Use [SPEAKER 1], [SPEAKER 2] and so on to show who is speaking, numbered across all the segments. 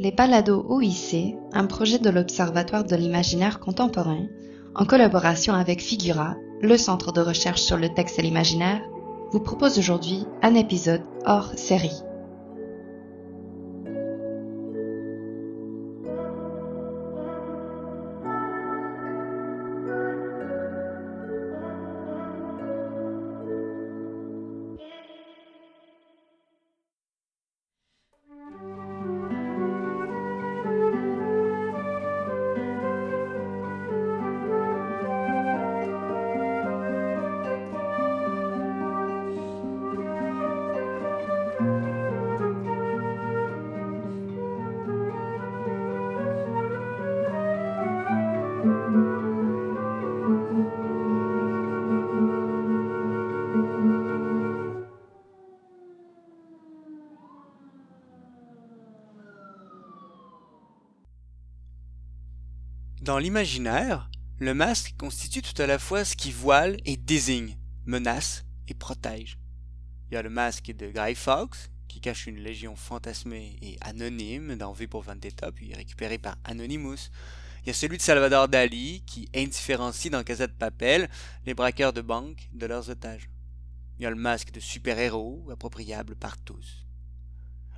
[SPEAKER 1] Les Balados OIC, un projet de l'Observatoire de l'imaginaire contemporain, en collaboration avec Figura, le centre de recherche sur le texte et l'imaginaire, vous propose aujourd'hui un épisode hors série.
[SPEAKER 2] L'imaginaire, le masque constitue tout à la fois ce qui voile et désigne, menace et protège. Il y a le masque de Guy Fawkes, qui cache une légion fantasmée et anonyme dans V pour Vendetta, puis récupéré par Anonymous. Il y a celui de Salvador Dali, qui indifférencie dans Casa de Papel les braqueurs de banque de leurs otages. Il y a le masque de super-héros, appropriable par tous.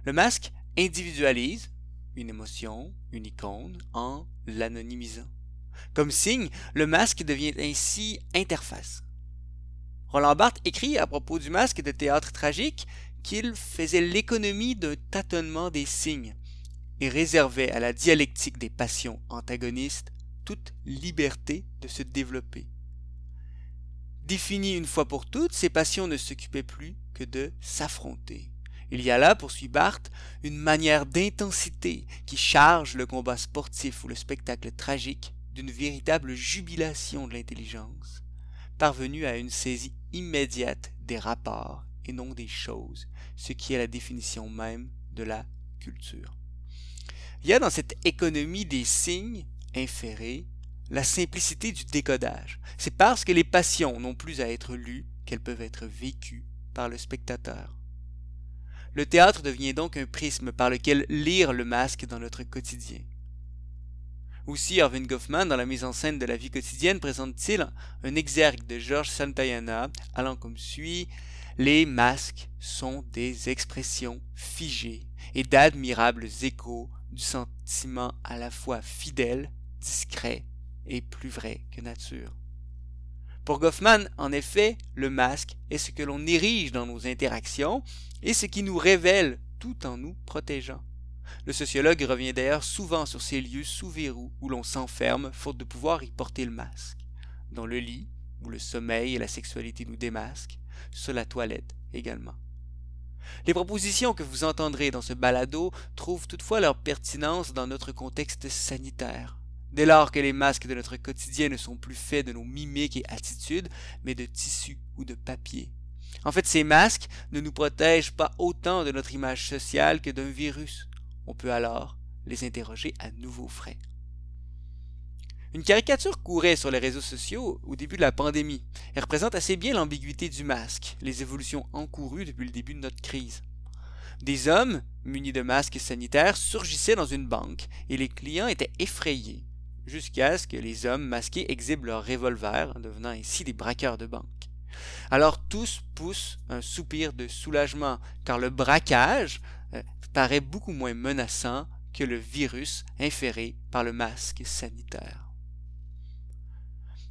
[SPEAKER 2] Le masque individualise, une émotion, une icône, en l'anonymisant. Comme signe, le masque devient ainsi interface. Roland Barthes écrit à propos du masque de théâtre tragique qu'il faisait l'économie d'un tâtonnement des signes et réservait à la dialectique des passions antagonistes toute liberté de se développer. Définies une fois pour toutes, ces passions ne s'occupaient plus que de s'affronter. Il y a là, poursuit Barthes, une manière d'intensité qui charge le combat sportif ou le spectacle tragique d'une véritable jubilation de l'intelligence, parvenue à une saisie immédiate des rapports et non des choses, ce qui est la définition même de la culture. Il y a dans cette économie des signes inférés la simplicité du décodage. C'est parce que les passions n'ont plus à être lues qu'elles peuvent être vécues par le spectateur. Le théâtre devient donc un prisme par lequel lire le masque dans notre quotidien. Aussi, Irving Goffman, dans la mise en scène de la vie quotidienne, présente-t-il un exergue de George Santayana allant comme suit Les masques sont des expressions figées et d'admirables échos du sentiment à la fois fidèle, discret et plus vrai que nature. Pour Goffman, en effet, le masque est ce que l'on érige dans nos interactions et ce qui nous révèle tout en nous protégeant. Le sociologue revient d'ailleurs souvent sur ces lieux sous verrou où l'on s'enferme faute de pouvoir y porter le masque. Dans le lit, où le sommeil et la sexualité nous démasquent, sur la toilette également. Les propositions que vous entendrez dans ce balado trouvent toutefois leur pertinence dans notre contexte sanitaire. Dès lors que les masques de notre quotidien ne sont plus faits de nos mimiques et attitudes, mais de tissu ou de papier. En fait, ces masques ne nous protègent pas autant de notre image sociale que d'un virus. On peut alors les interroger à nouveau frais. Une caricature courait sur les réseaux sociaux au début de la pandémie. Elle représente assez bien l'ambiguïté du masque, les évolutions encourues depuis le début de notre crise. Des hommes, munis de masques sanitaires, surgissaient dans une banque et les clients étaient effrayés jusqu'à ce que les hommes masqués exhibent leurs revolvers, devenant ainsi des braqueurs de banque. Alors tous poussent un soupir de soulagement, car le braquage paraît beaucoup moins menaçant que le virus inféré par le masque sanitaire.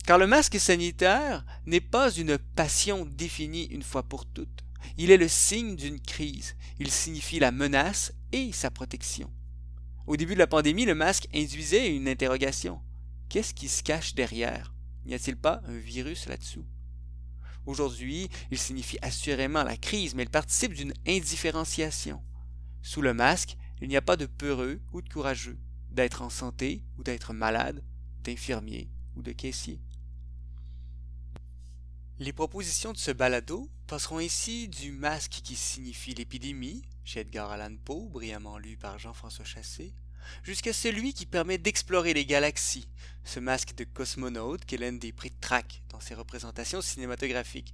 [SPEAKER 2] Car le masque sanitaire n'est pas une passion définie une fois pour toutes. Il est le signe d'une crise. Il signifie la menace et sa protection. Au début de la pandémie, le masque induisait une interrogation. Qu'est-ce qui se cache derrière? N'y a-t-il pas un virus là-dessous? Aujourd'hui, il signifie assurément la crise, mais il participe d'une indifférenciation. Sous le masque, il n'y a pas de peureux ou de courageux, d'être en santé ou d'être malade, d'infirmier ou de caissier. Les propositions de ce balado passeront ici du masque qui signifie l'épidémie chez Edgar Allan Poe, brillamment lu par Jean-François Chassé, jusqu'à celui qui permet d'explorer les galaxies, ce masque de cosmonaute qu'Hélène des prix traque dans ses représentations cinématographiques.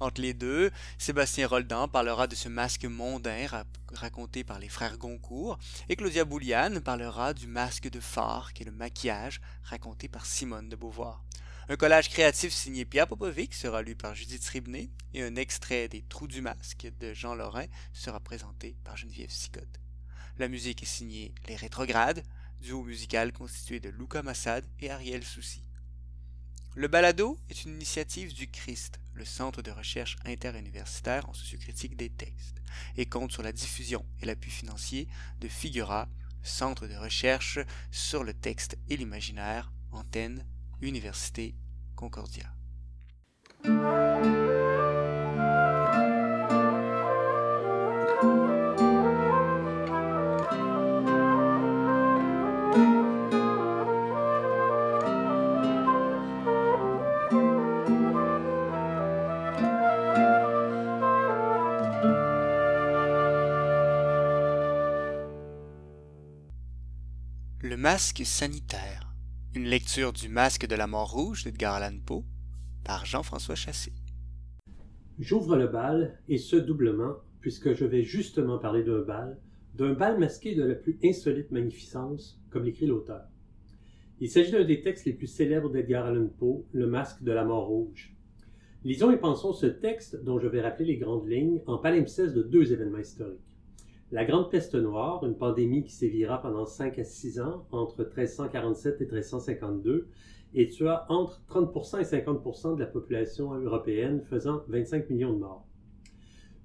[SPEAKER 2] Entre les deux, Sébastien Roldan parlera de ce masque mondain raconté par les frères Goncourt, et Claudia Bouliane parlera du masque de phare, qui est le maquillage raconté par Simone de Beauvoir. Un collage créatif signé Pierre Popovic sera lu par Judith Ribné, et un extrait des Trous du masque de Jean Lorrain sera présenté par Geneviève Sicotte. La musique est signée Les Rétrogrades, duo musical constitué de Luca Massad et Ariel Soucy. Le balado est une initiative du CHRIST, le Centre de recherche interuniversitaire en sociocritique des textes, et compte sur la diffusion et l'appui financier de Figura, Centre de recherche sur le texte et l'imaginaire, antenne, Université Concordia. Masque sanitaire. Une lecture du Masque de la mort rouge d'Edgar Allan Poe par Jean-François Chassé.
[SPEAKER 3] J'ouvre le bal, et ce doublement, puisque je vais justement parler d'un bal, d'un bal masqué de la plus insolite magnificence, comme l'écrit l'auteur. Il s'agit d'un des textes les plus célèbres d'Edgar Allan Poe, Le Masque de la mort rouge. Lisons et pensons ce texte, dont je vais rappeler les grandes lignes, en palimpseste de deux événements historiques. La Grande Peste noire, une pandémie qui sévira pendant 5 à 6 ans, entre 1347 et 1352, et tua entre 30% et 50% de la population européenne, faisant 25 millions de morts.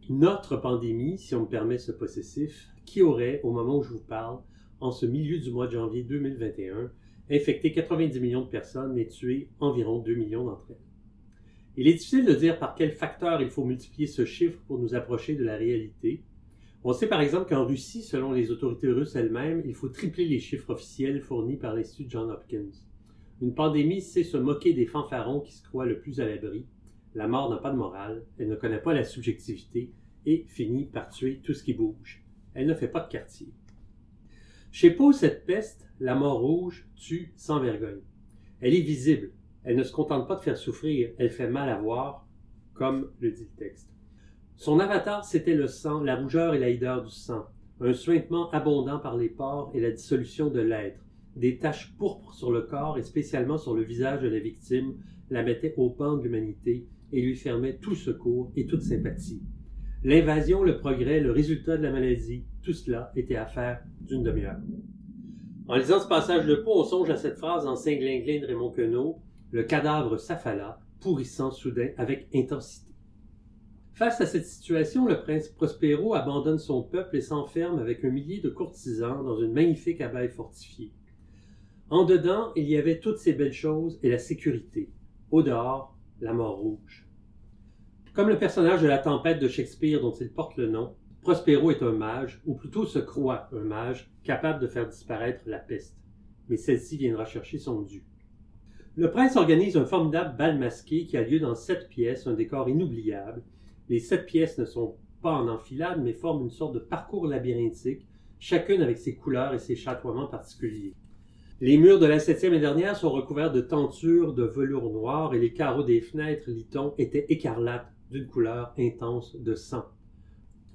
[SPEAKER 3] Notre pandémie, si on me permet ce possessif, qui aurait, au moment où je vous parle, en ce milieu du mois de janvier 2021, infecté 90 millions de personnes et tué environ 2 millions d'entre elles. Il est difficile de dire par quel facteur il faut multiplier ce chiffre pour nous approcher de la réalité, on sait par exemple qu'en Russie, selon les autorités russes elles-mêmes, il faut tripler les chiffres officiels fournis par l'Institut John Hopkins. Une pandémie c'est se moquer des fanfarons qui se croient le plus à l'abri. La mort n'a pas de morale, elle ne connaît pas la subjectivité et finit par tuer tout ce qui bouge. Elle ne fait pas de quartier. Chez Poe, cette peste, la mort rouge, tue sans vergogne. Elle est visible. Elle ne se contente pas de faire souffrir, elle fait mal à voir, comme le dit le texte. Son avatar, c'était le sang, la rougeur et la hideur du sang, un suintement abondant par les pores et la dissolution de l'être. Des taches pourpres sur le corps et spécialement sur le visage de la victime la mettaient au pan de l'humanité et lui fermaient tout secours et toute sympathie. L'invasion, le progrès, le résultat de la maladie, tout cela était affaire d'une demi-heure. En lisant ce passage de peau, on songe à cette phrase en Saint-Glinglin de Raymond Queneau, le cadavre s'affala, pourrissant soudain avec intensité. Face à cette situation, le prince Prospero abandonne son peuple et s'enferme avec un millier de courtisans dans une magnifique abbaye fortifiée. En dedans, il y avait toutes ces belles choses et la sécurité. Au dehors, la mort rouge. Comme le personnage de la tempête de Shakespeare dont il porte le nom, Prospero est un mage, ou plutôt se croit un mage, capable de faire disparaître la peste. Mais celle-ci viendra chercher son dû. Le prince organise un formidable bal masqué qui a lieu dans sept pièces, un décor inoubliable, les sept pièces ne sont pas en enfilade, mais forment une sorte de parcours labyrinthique, chacune avec ses couleurs et ses chatoiements particuliers. Les murs de la septième et dernière sont recouverts de tentures de velours noir et les carreaux des fenêtres, lit-on, étaient écarlates d'une couleur intense de sang.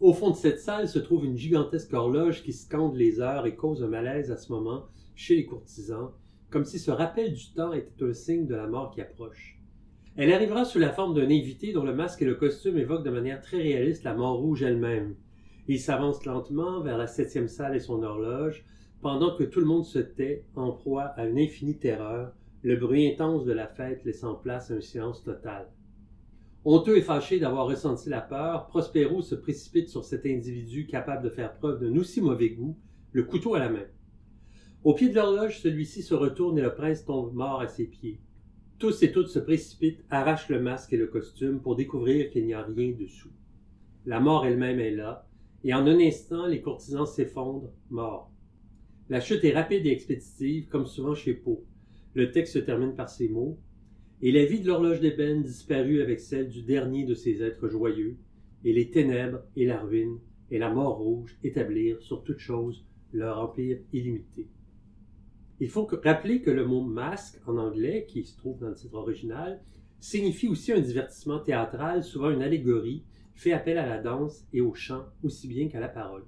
[SPEAKER 3] Au fond de cette salle se trouve une gigantesque horloge qui scande les heures et cause un malaise à ce moment chez les courtisans, comme si ce rappel du temps était un signe de la mort qui approche. Elle arrivera sous la forme d'un invité dont le masque et le costume évoquent de manière très réaliste la mort rouge elle-même. Il s'avance lentement vers la septième salle et son horloge, pendant que tout le monde se tait, en proie à une infinie terreur, le bruit intense de la fête laissant place à un silence total. Honteux et fâché d'avoir ressenti la peur, Prospero se précipite sur cet individu capable de faire preuve d'un aussi mauvais goût, le couteau à la main. Au pied de l'horloge, celui-ci se retourne et le prince tombe mort à ses pieds. Tous et toutes se précipitent, arrachent le masque et le costume pour découvrir qu'il n'y a rien dessous. La mort elle-même est là, et en un instant, les courtisans s'effondrent, morts. La chute est rapide et expéditive, comme souvent chez Poe. Le texte se termine par ces mots Et la vie de l'horloge d'ébène disparut avec celle du dernier de ces êtres joyeux, et les ténèbres et la ruine et la mort rouge établirent sur toute chose leur empire illimité. Il faut rappeler que le mot masque en anglais, qui se trouve dans le titre original, signifie aussi un divertissement théâtral, souvent une allégorie, fait appel à la danse et au chant aussi bien qu'à la parole.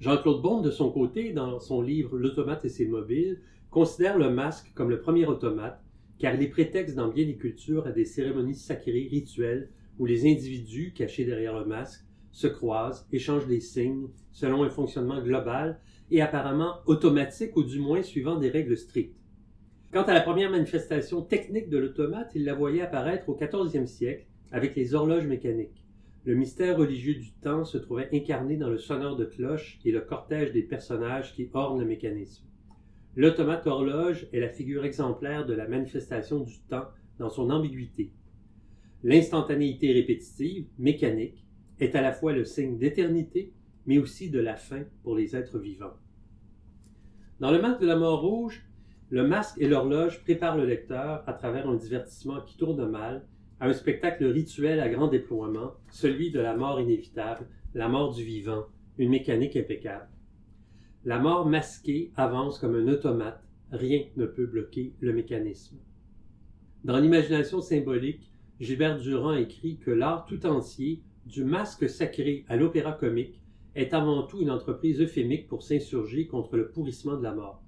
[SPEAKER 3] Jean-Claude Bond, de son côté, dans son livre L'automate et ses mobiles, considère le masque comme le premier automate, car il est prétexte dans bien des cultures à des cérémonies sacrées, rituelles, où les individus, cachés derrière le masque, se croisent, échangent des signes, selon un fonctionnement global et apparemment automatique, ou du moins suivant des règles strictes. Quant à la première manifestation technique de l'automate, il la voyait apparaître au XIVe siècle avec les horloges mécaniques. Le mystère religieux du temps se trouvait incarné dans le sonneur de cloche et le cortège des personnages qui ornent le mécanisme. L'automate horloge est la figure exemplaire de la manifestation du temps dans son ambiguïté. L'instantanéité répétitive, mécanique, est à la fois le signe d'éternité, mais aussi de la fin pour les êtres vivants. Dans le masque de la mort rouge, le masque et l'horloge préparent le lecteur à travers un divertissement qui tourne mal à un spectacle rituel à grand déploiement, celui de la mort inévitable, la mort du vivant, une mécanique impeccable. La mort masquée avance comme un automate, rien ne peut bloquer le mécanisme. Dans l'imagination symbolique, Gilbert Durand écrit que l'art tout entier, du masque sacré à l'opéra comique, est avant tout une entreprise euphémique pour s'insurger contre le pourrissement de la mort.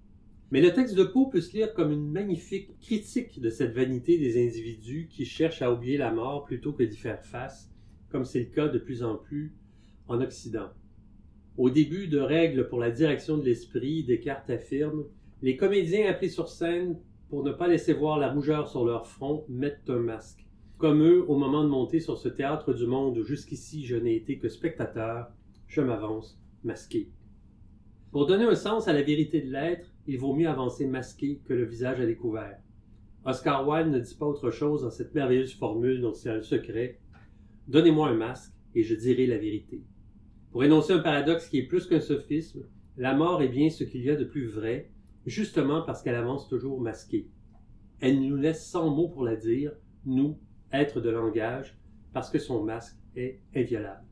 [SPEAKER 3] Mais le texte de Poe peut se lire comme une magnifique critique de cette vanité des individus qui cherchent à oublier la mort plutôt que d'y faire face, comme c'est le cas de plus en plus en Occident. Au début de Règles pour la direction de l'esprit, Descartes affirme Les comédiens appelés sur scène, pour ne pas laisser voir la rougeur sur leur front, mettent un masque. Comme eux, au moment de monter sur ce théâtre du monde où jusqu'ici je n'ai été que spectateur, je m'avance, masqué. Pour donner un sens à la vérité de l'être, il vaut mieux avancer masqué que le visage à découvert. Oscar Wilde ne dit pas autre chose dans cette merveilleuse formule dont c'est un secret. Donnez-moi un masque et je dirai la vérité. Pour énoncer un paradoxe qui est plus qu'un sophisme, la mort est bien ce qu'il y a de plus vrai, justement parce qu'elle avance toujours masquée. Elle nous laisse sans mots pour la dire, nous, êtres de langage, parce que son masque est inviolable.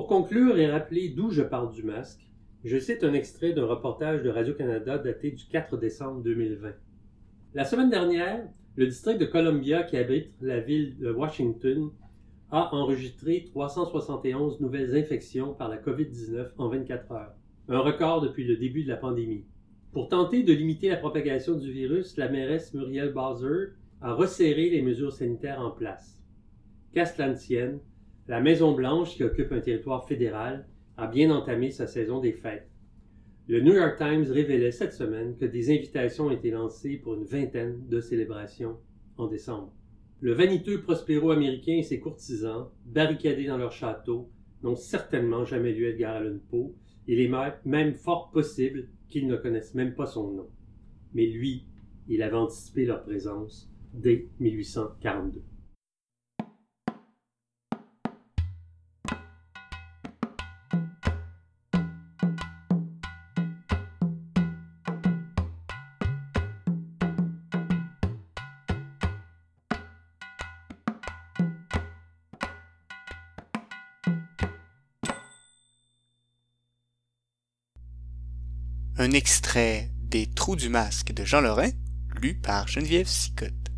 [SPEAKER 3] Pour conclure et rappeler d'où je parle du masque, je cite un extrait d'un reportage de Radio-Canada daté du 4 décembre 2020. La semaine dernière, le district de Columbia qui abrite la ville de Washington a enregistré 371 nouvelles infections par la COVID-19 en 24 heures, un record depuis le début de la pandémie. Pour tenter de limiter la propagation du virus, la mairesse Muriel Bowser a resserré les mesures sanitaires en place. La Maison-Blanche, qui occupe un territoire fédéral, a bien entamé sa saison des fêtes. Le New York Times révélait cette semaine que des invitations ont été lancées pour une vingtaine de célébrations en décembre. Le vaniteux prospéro-américain et ses courtisans, barricadés dans leur château, n'ont certainement jamais lu Edgar Allan Poe. Il est même fort possible qu'ils ne connaissent même pas son nom. Mais lui, il avait anticipé leur présence dès 1842.
[SPEAKER 2] Un extrait des Trous du masque de Jean Lorrain, lu par Geneviève Sicotte.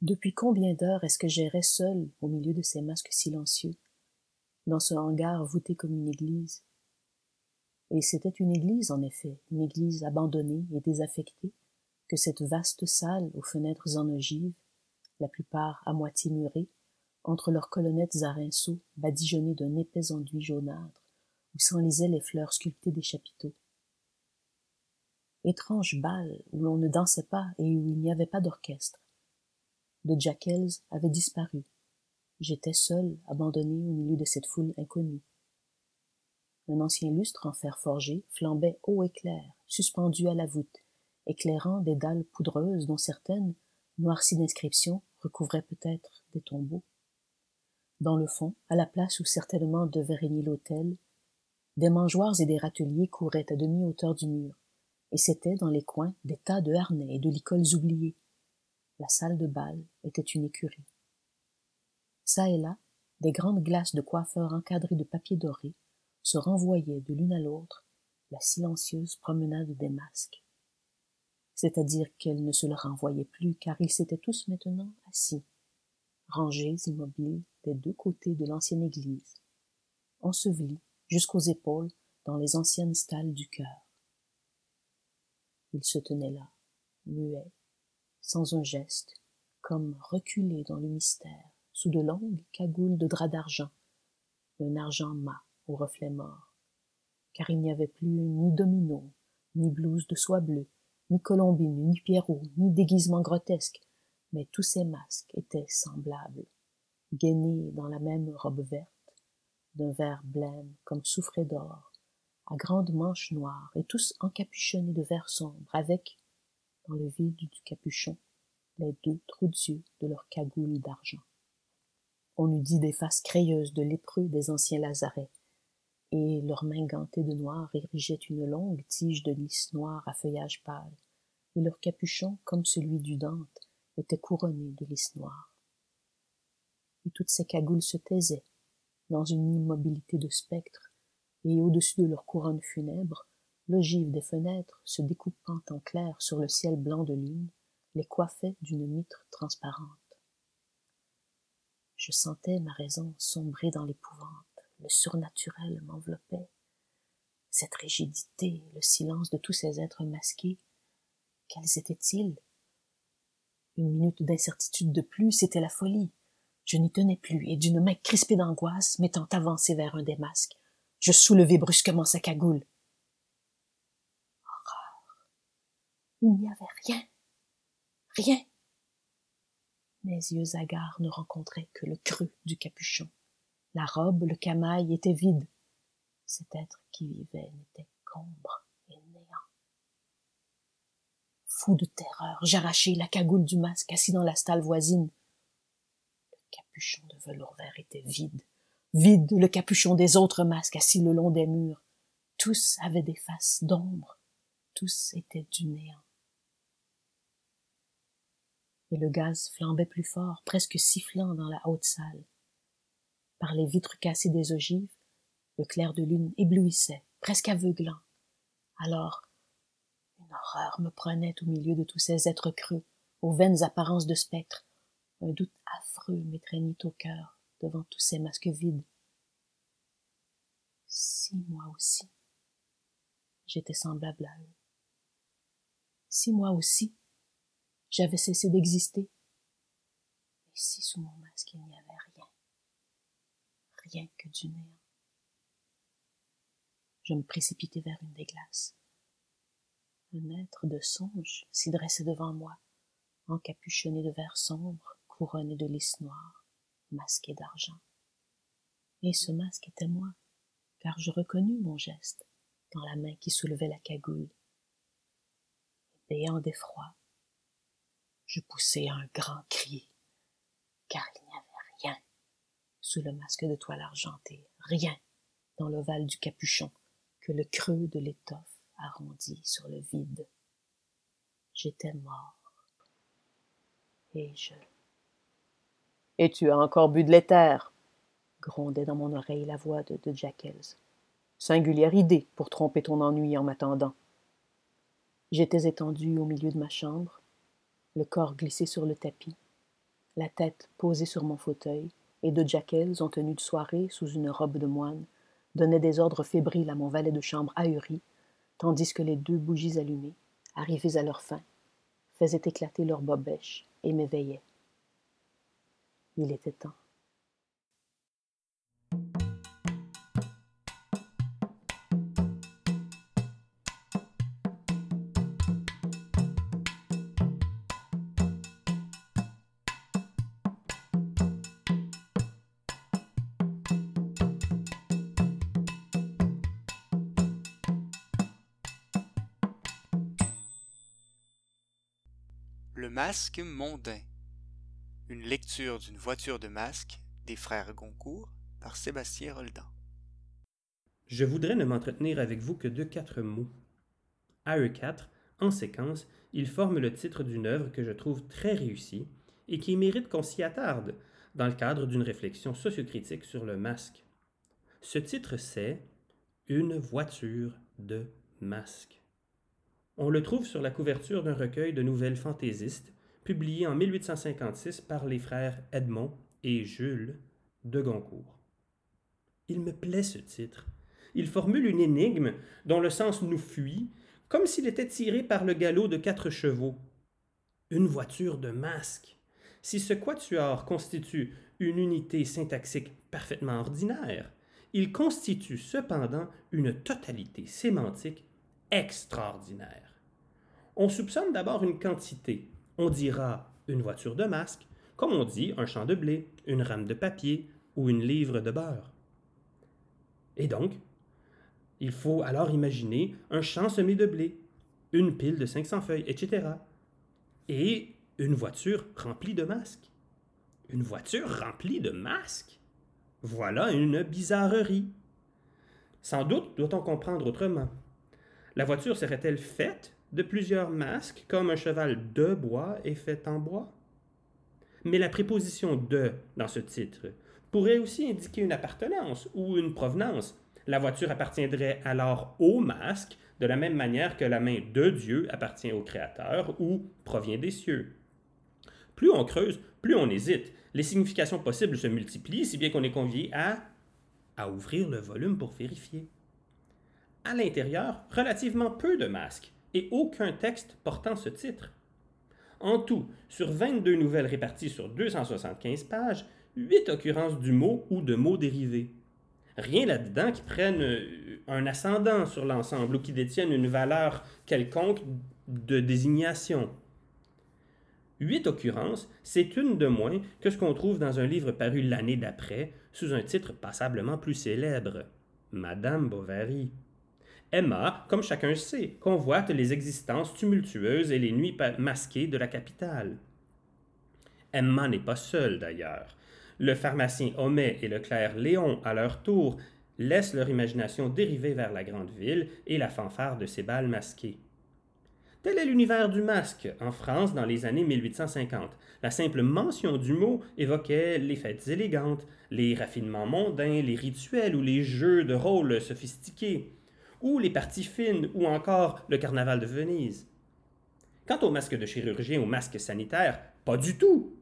[SPEAKER 4] Depuis combien d'heures est-ce que j'errais seul au milieu de ces masques silencieux, dans ce hangar voûté comme une église? Et c'était une église, en effet, une église abandonnée et désaffectée, que cette vaste salle aux fenêtres en ogive, la plupart à moitié murées, entre leurs colonnettes à rinceaux badigeonnées d'un épais enduit jaunâtre, où s'enlisaient les fleurs sculptées des chapiteaux. Étrange bal où l'on ne dansait pas et où il n'y avait pas d'orchestre. De Jackels avait disparu. J'étais seul, abandonné au milieu de cette foule inconnue. Un ancien lustre en fer forgé flambait haut et clair, suspendu à la voûte, éclairant des dalles poudreuses dont certaines, noircies d'inscriptions, recouvraient peut-être des tombeaux. Dans le fond, à la place où certainement devait régner l'autel, des mangeoires et des râteliers couraient à demi-hauteur du mur, et c'étaient dans les coins des tas de harnais et de licoles oubliés. La salle de bal était une écurie. Ça et là, des grandes glaces de coiffeurs encadrées de papier doré se renvoyaient de l'une à l'autre la silencieuse promenade des masques. c'est-à-dire qu'elle ne se le renvoyait plus, car ils s'étaient tous maintenant assis, rangés immobiles des deux côtés de l'ancienne église, ensevelis jusqu'aux épaules dans les anciennes stalles du cœur. Ils se tenaient là, muets, sans un geste, comme reculés dans le mystère, sous de longues cagoules de drap d'argent, d'un argent mat au reflet mort, car il n'y avait plus ni domino, ni blouse de soie bleue, ni colombine, ni pierrot, ni déguisement grotesque, mais tous ces masques étaient semblables, gainés dans la même robe verte, d'un vert blême comme soufré d'or, à grandes manches noires, et tous encapuchonnés de vert sombre, avec, dans le vide du capuchon, les deux trous d'yeux de leurs cagoules d'argent. On eût dit des faces crayeuses de lépreux des anciens lazarets, et leurs mains gantées de noir érigeaient une longue tige de lys noir à feuillage pâle, et leur capuchon, comme celui du Dante, était couronné de lys noir. Et toutes ces cagoules se taisaient, dans une immobilité de spectres, et au-dessus de leurs couronnes funèbres, l'ogive des fenêtres, se découpant en clair sur le ciel blanc de lune, les coiffait d'une mitre transparente. Je sentais ma raison sombrer dans l'épouvante le surnaturel m'enveloppait. Cette rigidité, le silence de tous ces êtres masqués, quels étaient-ils? Une minute d'incertitude de plus, c'était la folie. Je n'y tenais plus, et d'une main crispée d'angoisse, m'étant avancé vers un des masques, je soulevai brusquement sa cagoule. Horreur. Il n'y avait rien. Rien. Mes yeux hagards ne rencontraient que le creux du capuchon. La robe, le camail étaient vides. Cet être qui vivait n'était qu'ombre et néant. Fou de terreur, j'arrachai la cagoule du masque assis dans la stalle voisine. Capuchon de velours vert était vide, vide le capuchon des autres masques assis le long des murs. Tous avaient des faces d'ombre, tous étaient du néant. Et le gaz flambait plus fort, presque sifflant dans la haute salle par les vitres cassées des ogives, le clair de lune éblouissait, presque aveuglant. Alors, une horreur me prenait au milieu de tous ces êtres creux, aux vaines apparences de spectres. Un doute affreux m'étreignit au cœur devant tous ces masques vides. Si moi aussi, j'étais semblable à eux. Si moi aussi, j'avais cessé d'exister. Et si sous mon masque il n'y avait rien rien que du néant. Je me précipitai vers une des glaces. Un être de songe s'y dressait devant moi, encapuchonné de verre sombre, couronné de lys noir, masqué d'argent. Et ce masque était moi, car je reconnus mon geste dans la main qui soulevait la cagoule. Béant d'effroi, je poussai un grand cri, car il n'y avait sous le masque de toile argentée, rien dans l'ovale du capuchon que le creux de l'étoffe arrondi sur le vide. J'étais mort. Et je. Et tu as encore bu de l'éther grondait dans mon oreille la voix de, de Jackels. Singulière idée pour tromper ton ennui en m'attendant. J'étais étendu au milieu de ma chambre, le corps glissé sur le tapis, la tête posée sur mon fauteuil, et de Jackels en tenue de soirée sous une robe de moine, donnaient des ordres fébriles à mon valet de chambre ahuri, tandis que les deux bougies allumées, arrivées à leur fin, faisaient éclater leurs bobèches et m'éveillaient. Il était temps.
[SPEAKER 2] Le masque mondain. Une lecture d'une voiture de masque des frères Goncourt par Sébastien Roldan.
[SPEAKER 5] Je voudrais ne m'entretenir avec vous que de quatre mots. À eux quatre, en séquence, ils forment le titre d'une œuvre que je trouve très réussie et qui mérite qu'on s'y attarde dans le cadre d'une réflexion sociocritique sur le masque. Ce titre c'est Une voiture de masque. On le trouve sur la couverture d'un recueil de nouvelles fantaisistes, publié en 1856 par les frères Edmond et Jules de Goncourt. Il me plaît ce titre. Il formule une énigme dont le sens nous fuit, comme s'il était tiré par le galop de quatre chevaux. Une voiture de masque. Si ce quatuor constitue une unité syntaxique parfaitement ordinaire, il constitue cependant une totalité sémantique extraordinaire. On soupçonne d'abord une quantité. On dira une voiture de masque, comme on dit un champ de blé, une rame de papier ou une livre de beurre. Et donc, il faut alors imaginer un champ semé de blé, une pile de 500 feuilles, etc. Et une voiture remplie de masques. Une voiture remplie de masques? Voilà une bizarrerie. Sans doute doit-on comprendre autrement. La voiture serait-elle faite de plusieurs masques, comme un cheval de bois est fait en bois Mais la préposition de dans ce titre pourrait aussi indiquer une appartenance ou une provenance. La voiture appartiendrait alors au masque, de la même manière que la main de Dieu appartient au Créateur ou provient des cieux. Plus on creuse, plus on hésite. Les significations possibles se multiplient, si bien qu'on est convié à, à ouvrir le volume pour vérifier. À l'intérieur, relativement peu de masques et aucun texte portant ce titre. En tout, sur 22 nouvelles réparties sur 275 pages, 8 occurrences du mot ou de mots dérivés. Rien là-dedans qui prenne euh, un ascendant sur l'ensemble ou qui détienne une valeur quelconque de désignation. Huit occurrences, c'est une de moins que ce qu'on trouve dans un livre paru l'année d'après, sous un titre passablement plus célèbre, Madame Bovary. Emma, comme chacun sait, convoite les existences tumultueuses et les nuits masquées de la capitale. Emma n'est pas seule d'ailleurs. Le pharmacien Homais et le clerc Léon, à leur tour, laissent leur imagination dériver vers la grande ville et la fanfare de ses balles masquées. Tel est l'univers du masque en France dans les années 1850. La simple mention du mot évoquait les fêtes élégantes, les raffinements mondains, les rituels ou les jeux de rôle sophistiqués, ou les parties fines, ou encore le carnaval de Venise. Quant au masque de chirurgien ou masque sanitaire, pas du tout.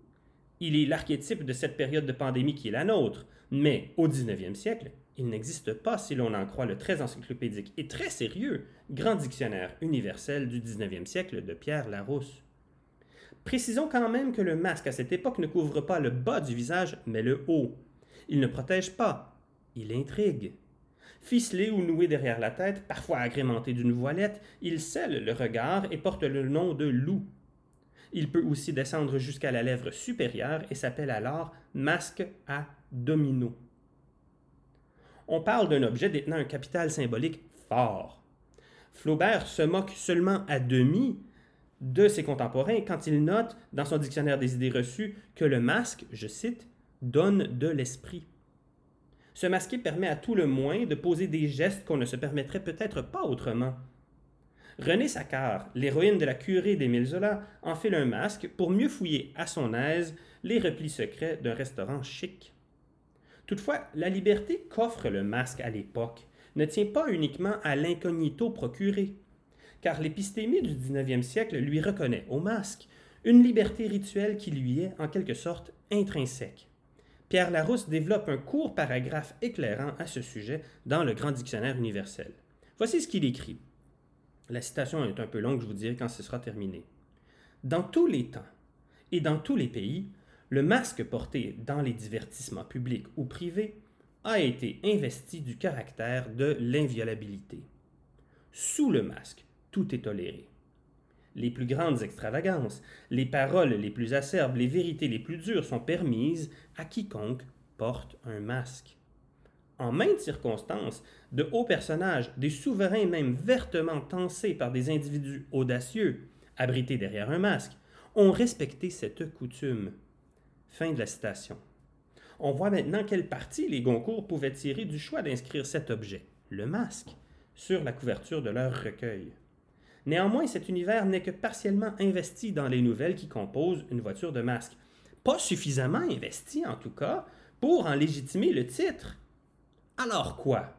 [SPEAKER 5] Il est l'archétype de cette période de pandémie qui est la nôtre. Mais au 19e siècle, il n'existe pas, si l'on en croit le très encyclopédique et très sérieux Grand Dictionnaire universel du 19e siècle de Pierre Larousse. Précisons quand même que le masque à cette époque ne couvre pas le bas du visage, mais le haut. Il ne protège pas, il intrigue. Ficelé ou noué derrière la tête, parfois agrémenté d'une voilette, il scelle le regard et porte le nom de loup. Il peut aussi descendre jusqu'à la lèvre supérieure et s'appelle alors masque à domino. On parle d'un objet détenant un capital symbolique fort. Flaubert se moque seulement à demi de ses contemporains quand il note dans son dictionnaire des idées reçues que le masque, je cite, donne de l'esprit. Se masquer permet à tout le moins de poser des gestes qu'on ne se permettrait peut-être pas autrement. René Saccard, l'héroïne de la curée d'Émile Zola, enfile un masque pour mieux fouiller à son aise les replis secrets d'un restaurant chic. Toutefois, la liberté qu'offre le masque à l'époque ne tient pas uniquement à l'incognito procuré, car l'épistémie du XIXe siècle lui reconnaît au masque une liberté rituelle qui lui est en quelque sorte intrinsèque. Pierre Larousse développe un court paragraphe éclairant à ce sujet dans le Grand Dictionnaire universel. Voici ce qu'il écrit. La citation est un peu longue, je vous dirai quand ce sera terminé. Dans tous les temps et dans tous les pays, le masque porté dans les divertissements publics ou privés a été investi du caractère de l'inviolabilité. Sous le masque, tout est toléré. Les plus grandes extravagances, les paroles les plus acerbes, les vérités les plus dures sont permises à quiconque porte un masque en maintes circonstances, de hauts personnages, des souverains même vertement tensés par des individus audacieux, abrités derrière un masque, ont respecté cette coutume. Fin de la citation. On voit maintenant quel parti les Goncourt pouvaient tirer du choix d'inscrire cet objet, le masque, sur la couverture de leur recueil. Néanmoins, cet univers n'est que partiellement investi dans les nouvelles qui composent une voiture de masque. Pas suffisamment investi, en tout cas, pour en légitimer le titre. Alors quoi?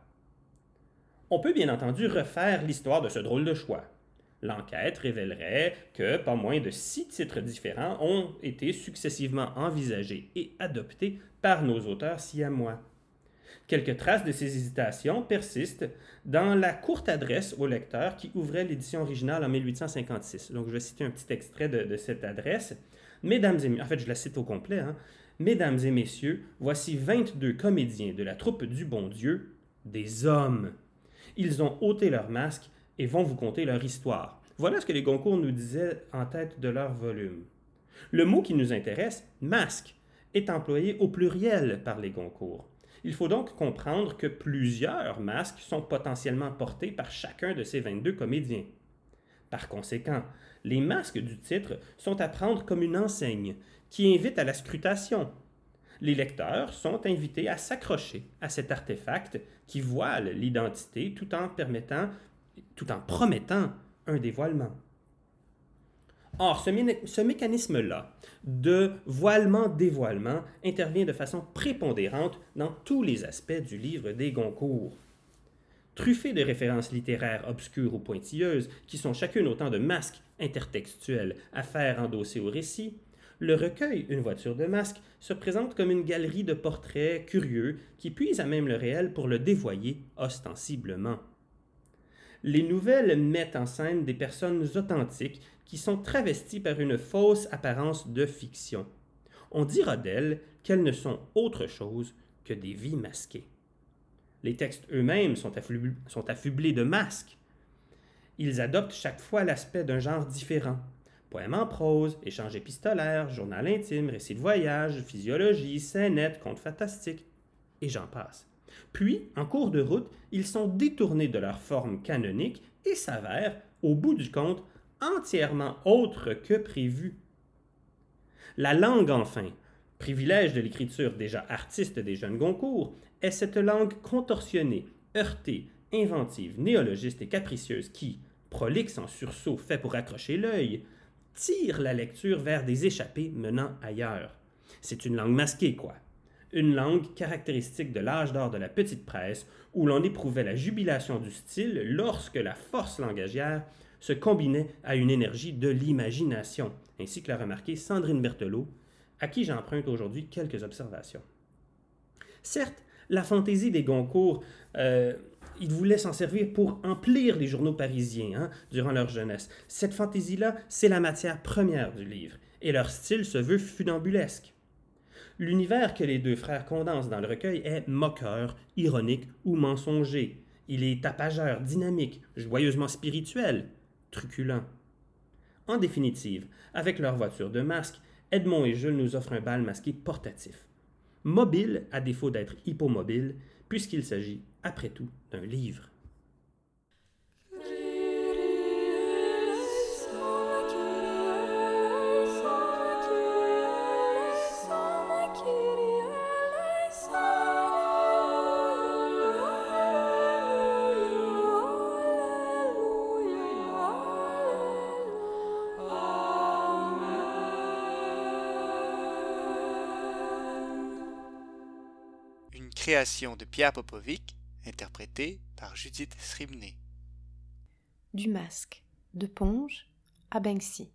[SPEAKER 5] On peut bien entendu refaire l'histoire de ce drôle de choix. L'enquête révélerait que pas moins de six titres différents ont été successivement envisagés et adoptés par nos auteurs siamois. Quelques traces de ces hésitations persistent dans la courte adresse au lecteur qui ouvrait l'édition originale en 1856. Donc, je vais citer un petit extrait de, cette adresse. Mesdames et en fait, je la cite au complet. Hein. Mesdames et messieurs, voici 22 comédiens de la troupe du bon Dieu, des hommes. Ils ont ôté leur masque et vont vous conter leur histoire. Voilà ce que les Goncourt nous disaient en tête de leur volume. Le mot qui nous intéresse, masque, est employé au pluriel par les Goncourt. Il faut donc comprendre que plusieurs masques sont potentiellement portés par chacun de ces 22 comédiens. Par conséquent, les masques du titre sont à prendre comme une enseigne qui invite à la scrutation. Les lecteurs sont invités à s'accrocher à cet artefact qui voile l'identité tout en permettant tout en promettant un dévoilement. Or, ce, mécanisme-là de voilement-dévoilement intervient de façon prépondérante dans tous les aspects du livre des Goncourt. Truffé de références littéraires obscures ou pointilleuses, qui sont chacune autant de masques intertextuels à faire endosser au récit, le recueil Une voiture de masques se présente comme une galerie de portraits curieux qui puisent à même le réel pour le dévoyer ostensiblement. Les nouvelles mettent en scène des personnes authentiques qui sont travesties par une fausse apparence de fiction. On dira d'elles qu'elles ne sont autre chose que des vies masquées. Les textes eux-mêmes sont, affublés de masques. Ils adoptent chaque fois l'aspect d'un genre différent. Poèmes en prose, échanges épistolaires, journal intime, récits de voyage, physiologie, scénettes, contes fantastiques, et j'en passe. Puis, en cours de route, ils sont détournés de leur forme canonique et s'avèrent, au bout du compte, entièrement autres que prévu. La langue, enfin, privilège de l'écriture déjà artiste des jeunes Goncourt, est cette langue contorsionnée, heurtée, inventive, néologiste et capricieuse qui, prolixe en sursaut fait pour accrocher l'œil, tire la lecture vers des échappées menant ailleurs. C'est une langue masquée, quoi une langue caractéristique de l'âge d'or de la petite presse, où l'on éprouvait la jubilation du style lorsque la force langagière se combinait à une énergie de l'imagination, ainsi que l'a remarqué Sandrine Berthelot, à qui j'emprunte aujourd'hui quelques observations. Certes, la fantaisie des Goncourt, euh, ils voulaient s'en servir pour emplir les journaux parisiens hein, durant leur jeunesse. Cette fantaisie-là, c'est la matière première du livre, et leur style se veut funambulesque. L'univers que les deux frères condensent dans le recueil est moqueur, ironique ou mensonger. Il est tapageur, dynamique, joyeusement spirituel, truculent. En définitive, avec leur voiture de masque, Edmond et Jules nous offrent un bal masqué portatif. Mobile à défaut d'être hypomobile, puisqu'il s'agit, après tout, d'un livre.
[SPEAKER 2] Création de Pierre Popovic, interprétée par Judith Srimney.
[SPEAKER 6] Du masque, de Ponge à Banksy.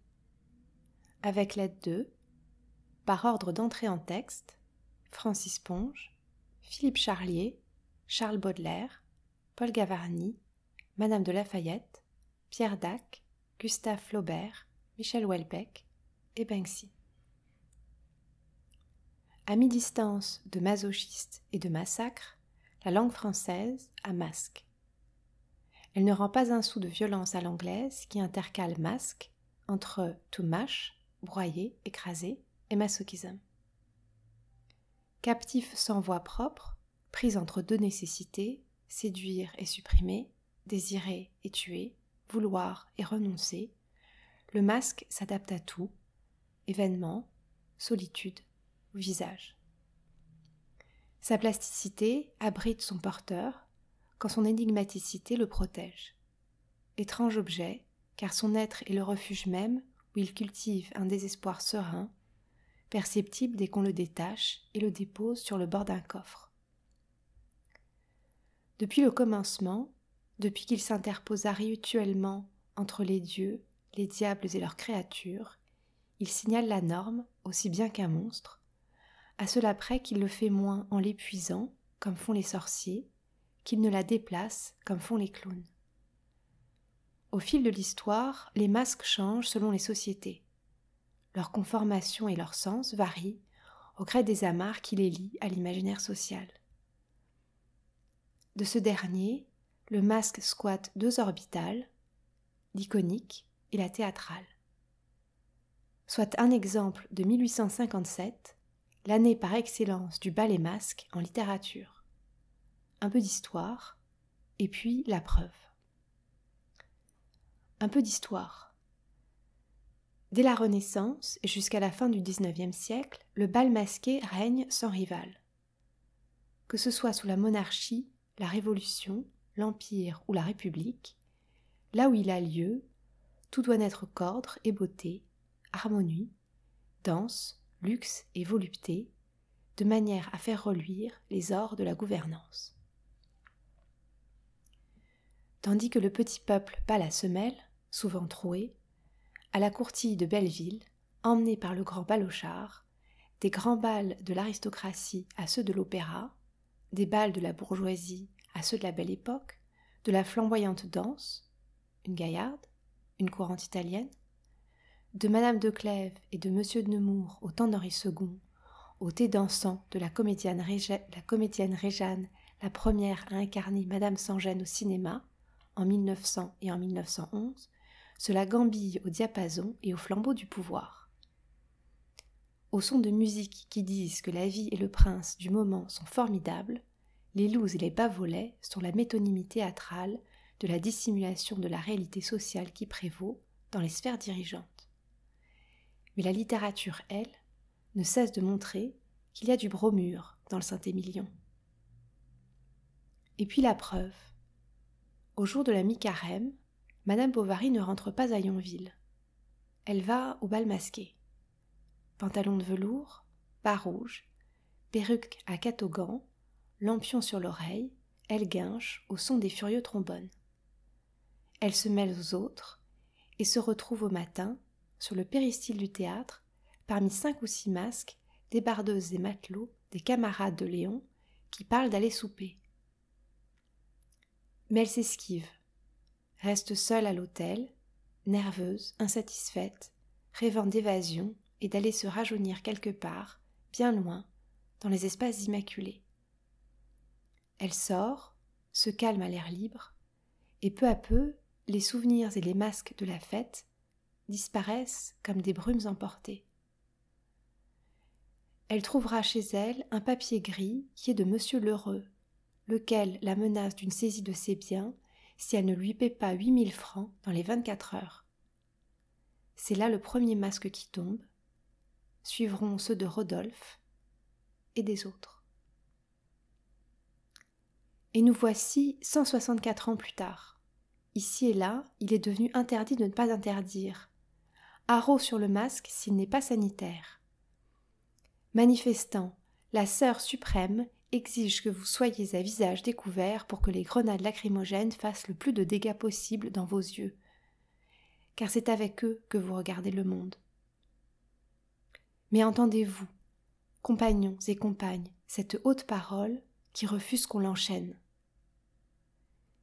[SPEAKER 6] Avec l'aide de, par ordre d'entrée en texte, Francis Ponge, Philippe Charlier, Charles Baudelaire, Paul Gavarni, Madame de Lafayette, Pierre Dac, Gustave Flaubert, Michel Houellebecq et Banksy. À mi-distance de masochiste et de massacre, la langue française a masque. Elle ne rend pas un sou de violence à l'anglaise qui intercale masque entre to mash, broyer, écraser, et masochisme. Captif sans voix propre, prise entre deux nécessités, séduire et supprimer, désirer et tuer, vouloir et renoncer, le masque s'adapte à tout, événement, solitude, visage. Sa plasticité abrite son porteur quand son énigmaticité le protège. Étrange objet, car son être est le refuge même où il cultive un désespoir serein, perceptible dès qu'on le détache et le dépose sur le bord d'un coffre. Depuis le commencement, depuis qu'il s'interposa rituellement entre les dieux, les diables et leurs créatures, il signale la norme aussi bien qu'un monstre, à cela près qu'il le fait moins en l'épuisant, comme font les sorciers, qu'il ne la déplace, comme font les clowns. Au fil de l'histoire, les masques changent selon les sociétés. Leur conformation et leur sens varient au gré des amarres qui les lient à l'imaginaire social. De ce dernier, le masque squatte deux orbitales, l'iconique et la théâtrale. Soit un exemple de 1857, l'année par excellence du ballet masque en littérature. Un peu d'histoire, et puis la preuve. Un peu d'histoire. Dès la Renaissance et jusqu'à la fin du XIXe siècle, le bal masqué règne sans rival. Que ce soit sous la monarchie, la Révolution, l'Empire ou la République, là où il a lieu, tout doit naître qu'ordre et beauté, harmonie, danse, luxe et volupté, de manière à faire reluire les ors de la gouvernance. Tandis que le petit peuple bat la semelle, souvent troué, à la courtille de Belleville, emmené par le grand balochard, des grands bals de l'aristocratie à ceux de l'opéra, des bals de la bourgeoisie à ceux de la belle époque, de la flamboyante danse, une gaillarde, une courante italienne, de Madame de Clèves et de Monsieur de Nemours au temps d'Henri II, au thé dansant de la comédienne, la comédienne Réjeanne, la première à incarner Madame Sans-Gêne au cinéma, en 1900 et en 1911, cela gambille au diapason et au flambeau du pouvoir. Au son de musique qui disent que la vie et le prince du moment sont formidables, les loups et les bavolets sont la métonymie théâtrale de la dissimulation de la réalité sociale qui prévaut dans les sphères dirigeantes. Mais la littérature, elle, ne cesse de montrer qu'il y a du bromure dans le Saint-Émilion. Et puis la preuve. Au jour de la mi-carême, Madame Bovary ne rentre pas à Yonville. Elle va au bal masqué. Pantalon de velours, bas rouge, perruque à catogan, lampion sur l'oreille, elle guinche au son des furieux trombones. Elle se mêle aux autres et se retrouve au matin, sur le péristyle du théâtre, parmi cinq ou six masques, des bardeuses et matelots, des camarades de Léon, qui parlent d'aller souper. Mais elle s'esquive, reste seule à l'hôtel, nerveuse, insatisfaite, rêvant d'évasion et d'aller se rajeunir quelque part, bien loin, dans les espaces immaculés. Elle sort, se calme à l'air libre, et peu à peu, les souvenirs et les masques de la fête disparaissent comme des brumes emportées. Elle trouvera chez elle un papier gris qui est de Monsieur Lheureux, lequel la menace d'une saisie de ses biens si elle ne lui paie pas huit mille francs dans les vingt-quatre heures. C'est là le premier masque qui tombe, suivront ceux de Rodolphe et des autres. Et nous voici 164 ans plus tard. Ici et là, il est devenu interdit de ne pas interdire. Haro sur le masque s'il n'est pas sanitaire. Manifestant, la sœur suprême exige que vous soyez à visage découvert pour que les grenades lacrymogènes fassent le plus de dégâts possible dans vos yeux. Car c'est avec eux que vous regardez le monde. Mais entendez-vous, compagnons et compagnes, cette haute parole qui refuse qu'on l'enchaîne.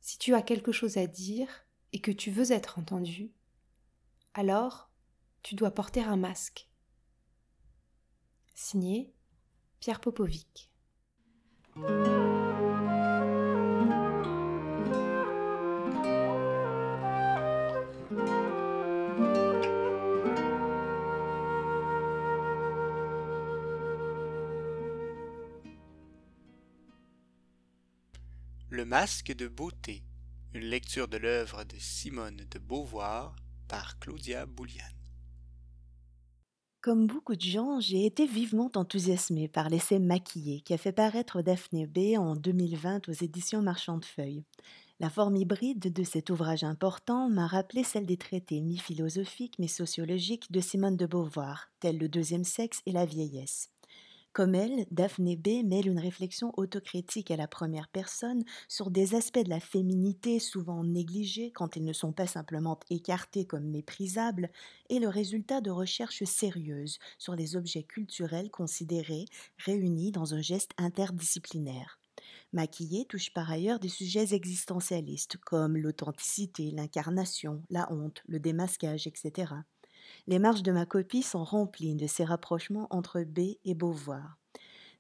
[SPEAKER 6] Si tu as quelque chose à dire et que tu veux être entendu, alors tu dois porter un masque. Signé Pierre Popovic.
[SPEAKER 2] Le masque de beauté, une lecture de l'œuvre de Simone de Beauvoir par Claudia Boulian.
[SPEAKER 7] Comme beaucoup de gens, j'ai été vivement enthousiasmée par l'essai Maquillé qui a fait paraître Daphné B en 2020 aux éditions Marchand de Feuilles. La forme hybride de cet ouvrage important m'a rappelé celle des traités mi-philosophiques mi-sociologiques de Simone de Beauvoir, tels le deuxième sexe et la vieillesse. Comme elle, Daphné B mêle une réflexion autocritique à la première personne sur des aspects de la féminité souvent négligés quand ils ne sont pas simplement écartés comme méprisables, et le résultat de recherches sérieuses sur les objets culturels considérés réunis dans un geste interdisciplinaire. Maquillé touche par ailleurs des sujets existentialistes comme l'authenticité, l'incarnation, la honte, le démasquage, etc. Les marges de ma copie sont remplies de ces rapprochements entre B et Beauvoir.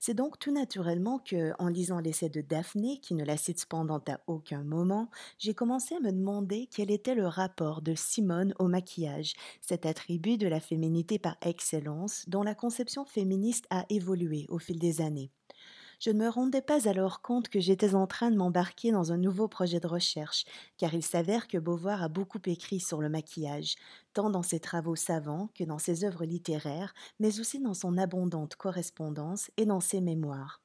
[SPEAKER 7] C'est donc tout naturellement que, en lisant l'essai de Daphné, qui ne la cite cependant à aucun moment, j'ai commencé à me demander quel était le rapport de Simone au maquillage, cet attribut de la féminité par excellence dont la conception féministe a évolué au fil des années. Je ne me rendais pas alors compte que j'étais en train de m'embarquer dans un nouveau projet de recherche, car il s'avère que Beauvoir a beaucoup écrit sur le maquillage, tant dans ses travaux savants que dans ses œuvres littéraires, mais aussi dans son abondante correspondance et dans ses mémoires.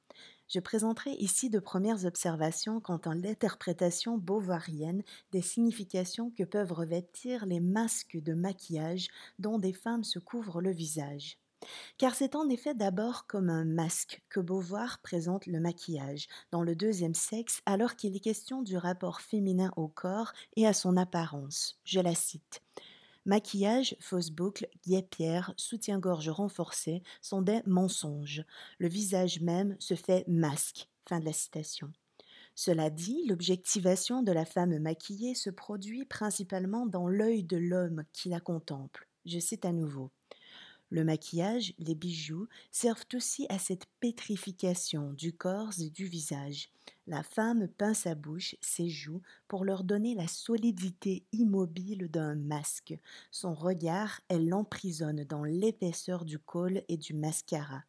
[SPEAKER 7] Je présenterai ici de premières observations quant à l'interprétation beauvoirienne des significations que peuvent revêtir les masques de maquillage dont des femmes se couvrent le visage. Car c'est en effet d'abord comme un masque que Beauvoir présente le maquillage dans le deuxième sexe alors qu'il est question du rapport féminin au corps et à son apparence. Je la cite. Maquillage, fausse boucle, guêpière, soutien-gorge renforcé sont des mensonges. Le visage même se fait masque. Fin de la citation. Cela dit, l'objectivation de la femme maquillée se produit principalement dans l'œil de l'homme qui la contemple. Je cite à nouveau. Le maquillage, les bijoux servent aussi à cette pétrification du corps et du visage. La femme peint sa bouche, ses joues, pour leur donner la solidité immobile d'un masque. Son regard, elle l'emprisonne dans l'épaisseur du col et du mascara.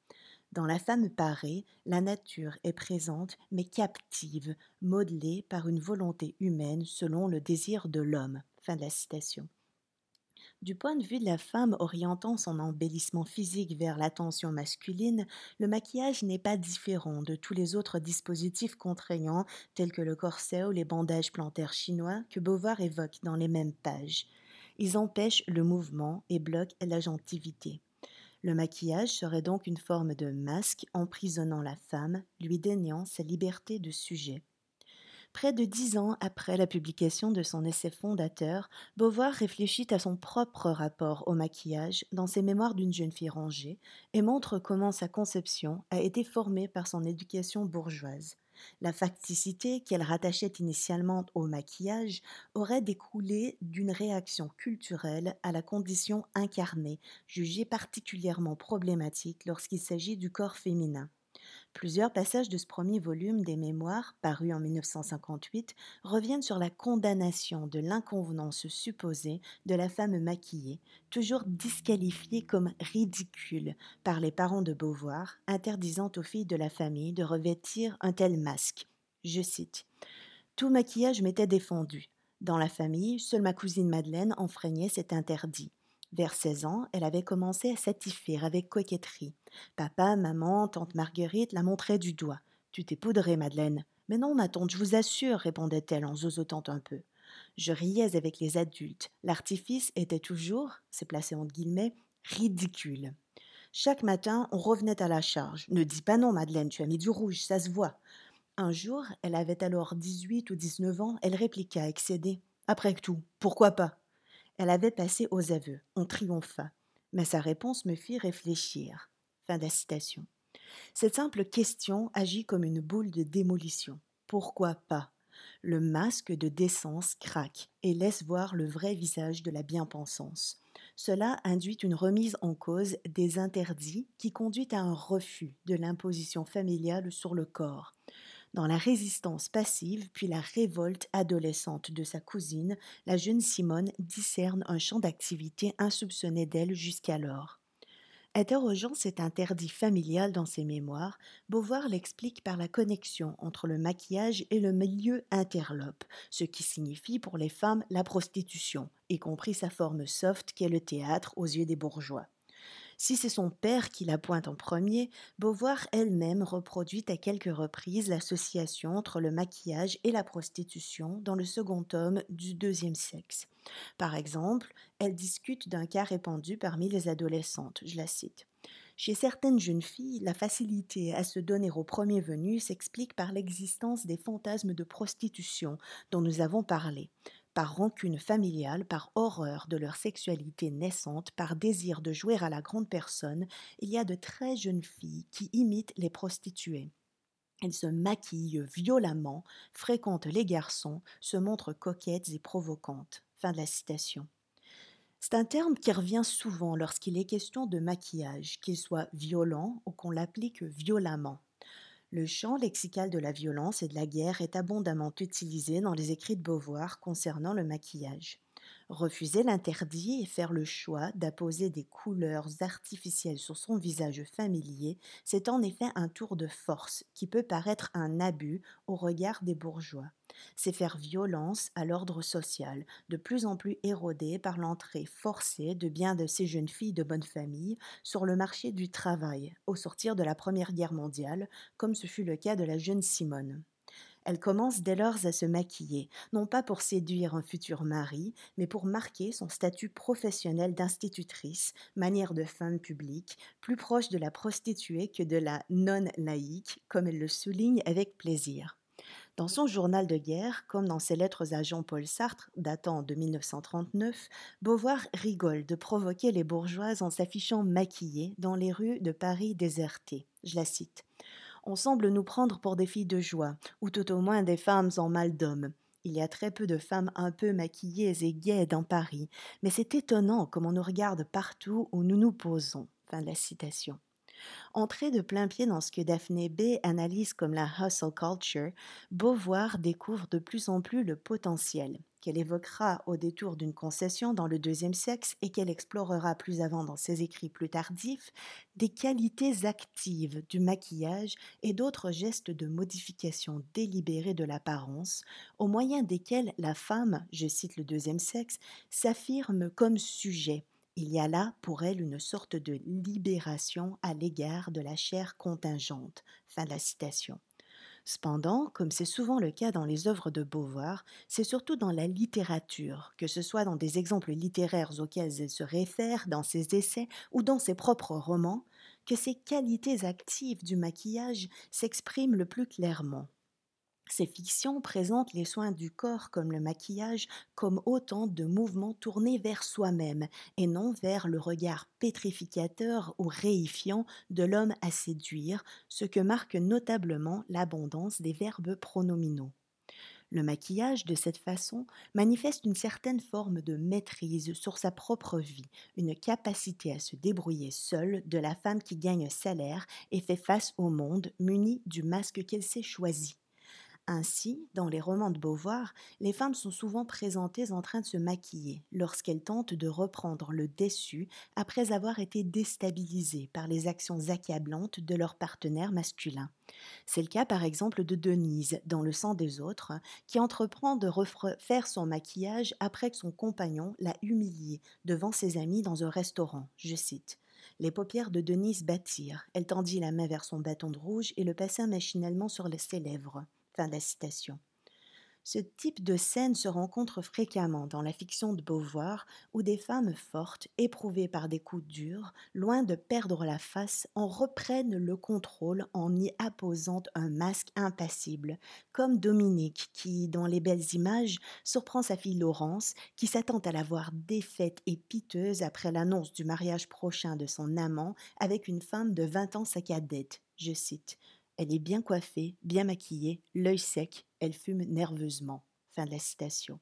[SPEAKER 7] Dans la femme parée, la nature est présente mais captive, modelée par une volonté humaine selon le désir de l'homme. Du point de vue de la femme orientant son embellissement physique vers l'attention masculine, le maquillage n'est pas différent de tous les autres dispositifs contraignants tels que le corset ou les bandages plantaires chinois que Beauvoir évoque dans les mêmes pages. Ils empêchent le mouvement et bloquent l'agentivité. Le maquillage serait donc une forme de masque emprisonnant la femme, lui déniant sa liberté de sujet. Près de dix ans après la publication de son essai fondateur, Beauvoir réfléchit à son propre rapport au maquillage dans ses mémoires d'une jeune fille rangée et montre comment sa conception a été formée par son éducation bourgeoise. La facticité qu'elle rattachait initialement au maquillage aurait découlé d'une réaction culturelle à la condition incarnée, jugée particulièrement problématique lorsqu'il s'agit du corps féminin. Plusieurs passages de ce premier volume des Mémoires, paru en 1958, reviennent sur la condamnation de l'inconvenance supposée de la femme maquillée, toujours disqualifiée comme ridicule par les parents de Beauvoir, interdisant aux filles de la famille de revêtir un tel masque. Je cite Tout maquillage m'était défendu. Dans la famille, seule ma cousine Madeleine enfreignait cet interdit. Vers 16 ans, elle avait commencé à s'attifer avec coquetterie. Papa, maman, tante Marguerite la montraient du doigt. Tu t'es poudrée, Madeleine. Mais non, ma tante, je vous assure, répondait-elle en zozotant un peu. Je riais avec les adultes. L'artifice était toujours, c'est placé entre guillemets, ridicule. Chaque matin, on revenait à la charge. Ne dis pas non, Madeleine, tu as mis du rouge, ça se voit. Un jour, elle avait alors 18 ou 19 ans, elle répliqua excédée. Après tout, pourquoi pas? Elle avait passé aux aveux. On triompha. Mais sa réponse me fit réfléchir. Fin de la citation. Cette simple question agit comme une boule de démolition. Pourquoi pas? Le masque de décence craque et laisse voir le vrai visage de la bien-pensance. Cela induit une remise en cause des interdits qui conduit à un refus de l'imposition familiale sur le corps, dans la résistance passive puis la révolte adolescente de sa cousine, la jeune Simone discerne un champ d'activité insoupçonné d'elle jusqu'alors. Interrogeant cet interdit familial dans ses mémoires, Beauvoir l'explique par la connexion entre le maquillage et le milieu interlope, ce qui signifie pour les femmes la prostitution, y compris sa forme soft qu'est le théâtre aux yeux des bourgeois. Si c'est son père qui la pointe en premier, Beauvoir elle-même reproduit à quelques reprises l'association entre le maquillage et la prostitution dans le second tome du deuxième sexe. Par exemple, elle discute d'un cas répandu parmi les adolescentes, je la cite. Chez certaines jeunes filles, la facilité à se donner au premier venu s'explique par l'existence des fantasmes de prostitution dont nous avons parlé, par rancune familiale, par horreur de leur sexualité naissante, par désir de jouer à la grande personne, il y a de très jeunes filles qui imitent les prostituées. Elles se maquillent violemment, fréquentent les garçons, se montrent coquettes et provocantes. C'est un terme qui revient souvent lorsqu'il est question de maquillage, qu'il soit violent ou qu'on l'applique violemment. Le champ lexical de la violence et de la guerre est abondamment utilisé dans les écrits de Beauvoir concernant le maquillage. Refuser l'interdit et faire le choix d'apposer des couleurs artificielles sur son visage familier, c'est en effet un tour de force qui peut paraître un abus au regard des bourgeois. C'est faire violence à l'ordre social, de plus en plus érodé par l'entrée forcée de bien de ces jeunes filles de bonne famille sur le marché du travail au sortir de la Première Guerre mondiale, comme ce fut le cas de la jeune Simone. Elle commence dès lors à se maquiller, non pas pour séduire un futur mari, mais pour marquer son statut professionnel d'institutrice, manière de femme publique, plus proche de la prostituée que de la non-laïque, comme elle le souligne avec plaisir. Dans son journal de guerre, comme dans ses lettres à Jean-Paul Sartre, datant de 1939, Beauvoir rigole de provoquer les bourgeoises en s'affichant maquillées dans les rues de Paris désertées. Je la cite on semble nous prendre pour des filles de joie, ou tout au moins des femmes en mal d'homme. Il y a très peu de femmes un peu maquillées et gaies dans Paris, mais c'est étonnant comme on nous regarde partout où nous nous posons. Fin de la citation. Entrée de plein pied dans ce que Daphné B analyse comme la hustle culture, Beauvoir découvre de plus en plus le potentiel qu'elle évoquera au détour d'une concession dans le deuxième sexe et qu'elle explorera plus avant dans ses écrits plus tardifs, des qualités actives du maquillage et d'autres gestes de modification délibérée de l'apparence, au moyen desquels la femme, je cite le deuxième sexe, s'affirme comme sujet. Il y a là pour elle une sorte de libération à l'égard de la chair contingente. Fin de la citation. Cependant, comme c'est souvent le cas dans les œuvres de Beauvoir, c'est surtout dans la littérature, que ce soit dans des exemples littéraires auxquels elle se réfère, dans ses essais ou dans ses propres romans, que ces qualités actives du maquillage s'expriment le plus clairement. Ces fictions présentent les soins du corps comme le maquillage comme autant de mouvements tournés vers soi-même et non vers le regard pétrificateur ou réifiant de l'homme à séduire, ce que marque notablement l'abondance des verbes pronominaux. Le maquillage, de cette façon, manifeste une certaine forme de maîtrise sur sa propre vie, une capacité à se débrouiller seule de la femme qui gagne salaire et fait face au monde munie du masque qu'elle s'est choisi. Ainsi, dans les romans de Beauvoir, les femmes sont souvent présentées en train de se maquiller lorsqu'elles tentent de reprendre le dessus après avoir été déstabilisées par les actions accablantes de leur partenaire masculin. C'est le cas par exemple de Denise dans Le sang des autres, qui entreprend de refaire son maquillage après que son compagnon l'a humiliée devant ses amis dans un restaurant. Je cite. Les paupières de Denise battirent. Elle tendit la main vers son bâton de rouge et le passa machinalement sur ses lèvres. Fin de la citation. Ce type de scène se rencontre fréquemment dans la fiction de Beauvoir, où des femmes fortes, éprouvées par des coups durs, loin de perdre la face, en reprennent le contrôle en y apposant un masque impassible, comme Dominique qui, dans les belles images, surprend sa fille Laurence, qui s'attend à la voir défaite et piteuse après l'annonce du mariage prochain de son amant avec une femme de vingt ans sa cadette. Je cite elle est bien coiffée, bien maquillée, l'œil sec, elle fume nerveusement. Fin de la citation.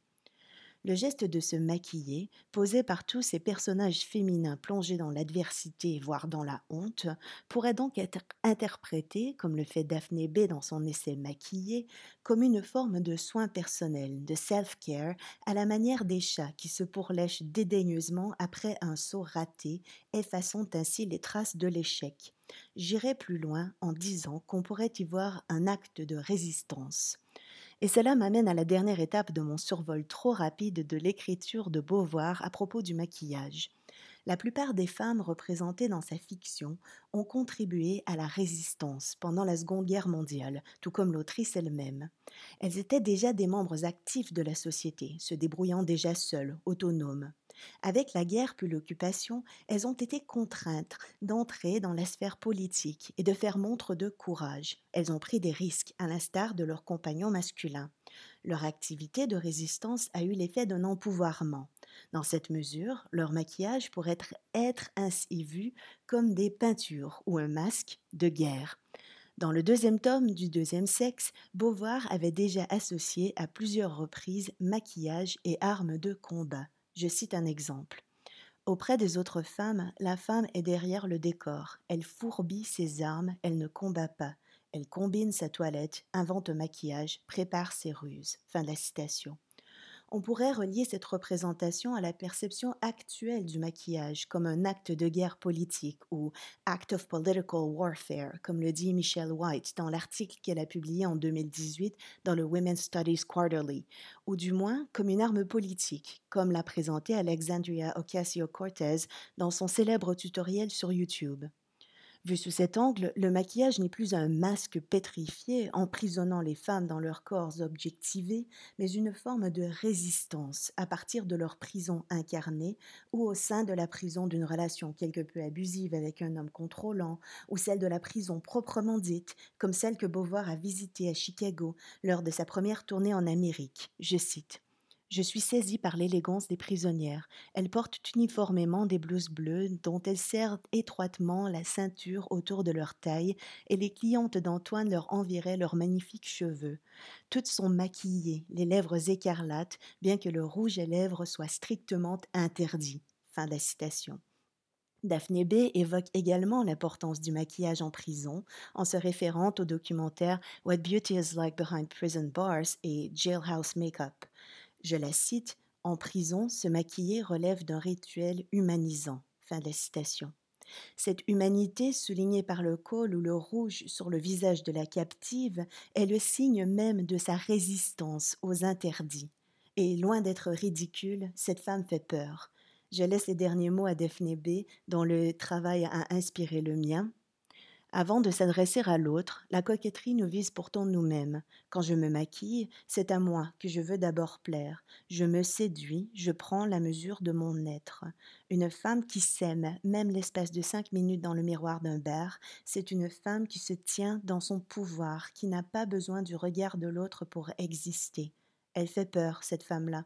[SPEAKER 7] Le geste de se maquiller, posé par tous ces personnages féminins plongés dans l'adversité, voire dans la honte, pourrait donc être interprété, comme le fait Daphné B dans son essai Maquillé, comme une forme de soin personnel, de self-care, à la manière des chats qui se pourlèchent dédaigneusement après un saut raté, effaçant ainsi les traces de l'échec. J'irai plus loin en disant qu'on pourrait y voir un acte de résistance. Et cela m'amène à la dernière étape de mon survol trop rapide de l'écriture de Beauvoir à propos du maquillage. La plupart des femmes représentées dans sa fiction ont contribué à la résistance pendant la Seconde Guerre mondiale, tout comme l'autrice elle-même. Elles étaient déjà des membres actifs de la société, se débrouillant déjà seules, autonomes. Avec la guerre puis l'occupation, elles ont été contraintes d'entrer dans la sphère politique et de faire montre de courage. Elles ont pris des risques, à l'instar de leurs compagnons masculins. Leur activité de résistance a eu l'effet d'un empouvoirment. Dans cette mesure, leur maquillage pourrait être, être ainsi vu comme des peintures ou un masque de guerre. Dans le deuxième tome du deuxième sexe, Beauvoir avait déjà associé à plusieurs reprises maquillage et armes de combat. Je cite un exemple. Auprès des autres femmes, la femme est derrière le décor. Elle fourbit ses armes, elle ne combat pas. Elle combine sa toilette, invente un maquillage, prépare ses ruses. Fin de la citation on pourrait relier cette représentation à la perception actuelle du maquillage comme un acte de guerre politique ou act of political warfare, comme le dit Michelle White dans l'article qu'elle a publié en 2018 dans le Women's Studies Quarterly, ou du moins comme une arme politique, comme l'a présenté Alexandria Ocasio-Cortez dans son célèbre tutoriel sur YouTube. Vu sous cet angle, le maquillage n'est plus un masque pétrifié emprisonnant les femmes dans leurs corps objectivés, mais une forme de résistance à partir de leur prison incarnée ou au sein de la prison d'une relation quelque peu abusive avec un homme contrôlant, ou celle de la prison proprement dite, comme celle que Beauvoir a visitée à Chicago lors de sa première tournée en Amérique. Je cite. Je suis saisie par l'élégance des prisonnières. Elles portent uniformément des blouses bleues dont elles serrent étroitement la ceinture autour de leur taille, et les clientes d'Antoine leur enviraient leurs magnifiques cheveux. Toutes sont maquillées, les lèvres écarlates, bien que le rouge à lèvres soit strictement interdit. Fin de la citation. Daphné B évoque également l'importance du maquillage en prison en se référant au documentaire What Beauty is Like Behind Prison Bars et Jailhouse Makeup. Je la cite En prison, se maquiller relève d'un rituel humanisant. Fin de la citation. Cette humanité, soulignée par le col ou le rouge sur le visage de la captive, est le signe même de sa résistance aux interdits. Et loin d'être ridicule, cette femme fait peur. Je laisse les derniers mots à Daphné B, dont le travail a inspiré le mien. Avant de s'adresser à l'autre, la coquetterie nous vise pourtant nous-mêmes. Quand je me maquille, c'est à moi que je veux d'abord plaire. Je me séduis, je prends la mesure de mon être. Une femme qui s'aime, même l'espace de cinq minutes dans le miroir d'un bar, c'est une femme qui se tient dans son pouvoir, qui n'a pas besoin du regard de l'autre pour exister. Elle fait peur, cette femme-là.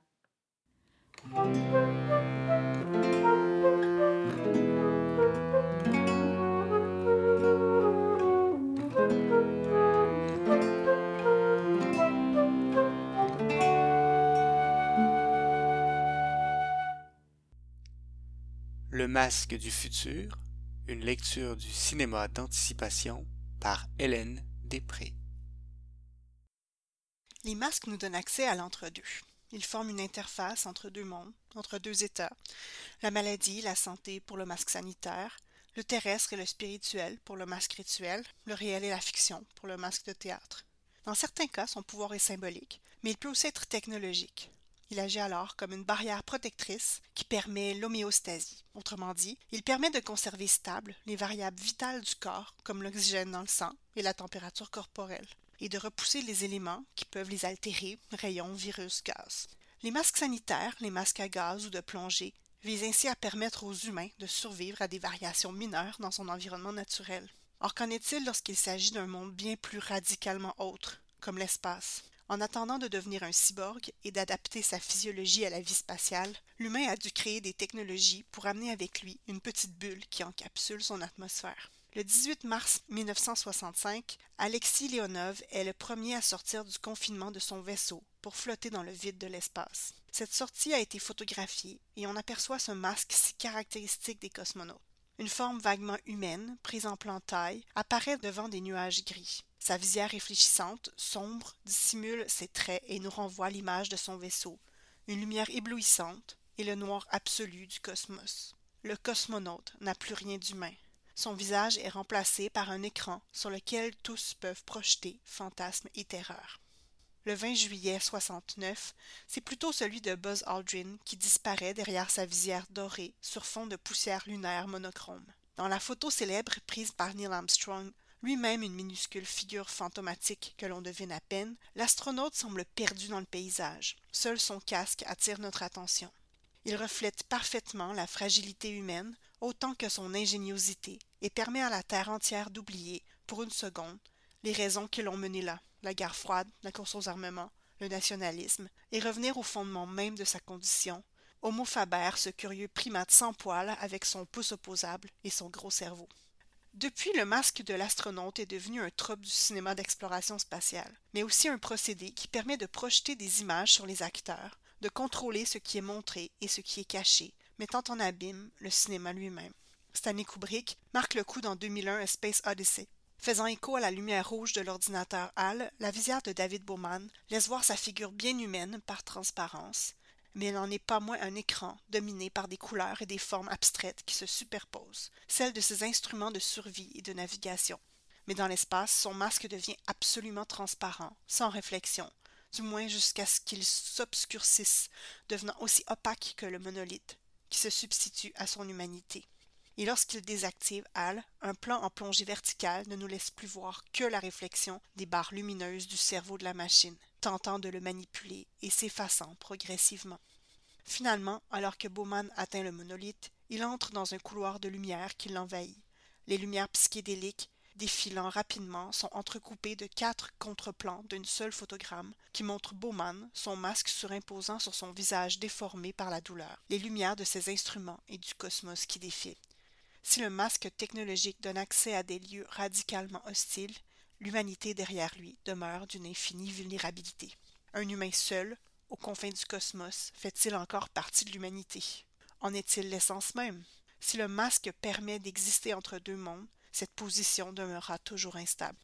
[SPEAKER 2] Masque du futur, une lecture du cinéma d'anticipation par Hélène Després.
[SPEAKER 8] Les masques nous donnent accès à l'entre-deux. Ils forment une interface entre deux mondes, entre deux états. La maladie, la santé pour le masque sanitaire, le terrestre et le spirituel pour le masque rituel, le réel et la fiction pour le masque de théâtre. Dans certains cas, son pouvoir est symbolique, mais il peut aussi être technologique. Il agit alors comme une barrière protectrice qui permet l'homéostasie. Autrement dit, il permet de conserver stables les variables vitales du corps, comme l'oxygène dans le sang et la température corporelle, et de repousser les éléments qui peuvent les altérer, rayons, virus, gaz. Les masques sanitaires, les masques à gaz ou de plongée, visent ainsi à permettre aux humains de survivre à des variations mineures dans son environnement naturel. Or, qu'en est-il lorsqu'il s'agit d'un monde bien plus radicalement autre, comme l'espace? En attendant de devenir un cyborg et d'adapter sa physiologie à la vie spatiale, l'humain a dû créer des technologies pour amener avec lui une petite bulle qui encapsule son atmosphère. Le 18 mars 1965, Alexis Leonov est le premier à sortir du confinement de son vaisseau pour flotter dans le vide de l'espace. Cette sortie a été photographiée et on aperçoit ce masque si caractéristique des cosmonautes. Une forme vaguement humaine, prise en plan taille, apparaît devant des nuages gris. Sa visière réfléchissante, sombre, dissimule ses traits et nous renvoie l'image de son vaisseau, une lumière éblouissante et le noir absolu du cosmos. Le cosmonaute n'a plus rien d'humain. Son visage est remplacé par un écran sur lequel tous peuvent projeter fantasmes et terreurs. Le 20 juillet 69, c'est plutôt celui de Buzz Aldrin qui disparaît derrière sa visière dorée sur fond de poussière lunaire monochrome. Dans la photo célèbre prise par Neil Armstrong, lui-même une minuscule figure fantomatique que l'on devine à peine, l'astronaute semble perdu dans le paysage. Seul son casque attire notre attention. Il reflète parfaitement la fragilité humaine autant que son ingéniosité et permet à la Terre entière d'oublier, pour une seconde, les raisons qui l'ont mené là, la guerre froide, la course aux armements, le nationalisme, et revenir au fondement même de sa condition, Homo faber, ce curieux primate sans poils avec son pouce opposable et son gros cerveau. Depuis, le masque de l'astronaute est devenu un trope du cinéma d'exploration spatiale, mais aussi un procédé qui permet de projeter des images sur les acteurs, de contrôler ce qui est montré et ce qui est caché, mettant en abîme le cinéma lui-même. Stanley Kubrick marque le coup dans 2001 A Space Odyssey. Faisant écho à la lumière rouge de l'ordinateur HAL, la visière de David Bowman laisse voir sa figure bien humaine par transparence, mais elle n'en est pas moins un écran dominé par des couleurs et des formes abstraites qui se superposent, celles de ses instruments de survie et de navigation. Mais dans l'espace, son masque devient absolument transparent, sans réflexion, du moins jusqu'à ce qu'il s'obscurcisse, devenant aussi opaque que le monolithe, qui se substitue à son humanité. Et lorsqu'il désactive HAL, un plan en plongée verticale ne nous laisse plus voir que la réflexion des barres lumineuses du cerveau de la machine tentant de le manipuler et s'effaçant progressivement. Finalement, alors que Bowman atteint le monolithe, il entre dans un couloir de lumière qui l'envahit. Les lumières psychédéliques, défilant rapidement, sont entrecoupées de quatre contreplans d'une seule photogramme qui montre Bowman, son masque surimposant sur son visage déformé par la douleur, les lumières de ses instruments et du cosmos qui défilent. Si le masque technologique donne accès à des lieux radicalement hostiles, l'humanité derrière lui demeure d'une infinie vulnérabilité. Un humain seul, aux confins du cosmos, fait-il encore partie de l'humanité? En est-il l'essence même? Si le masque permet d'exister entre deux mondes, cette position demeurera toujours instable.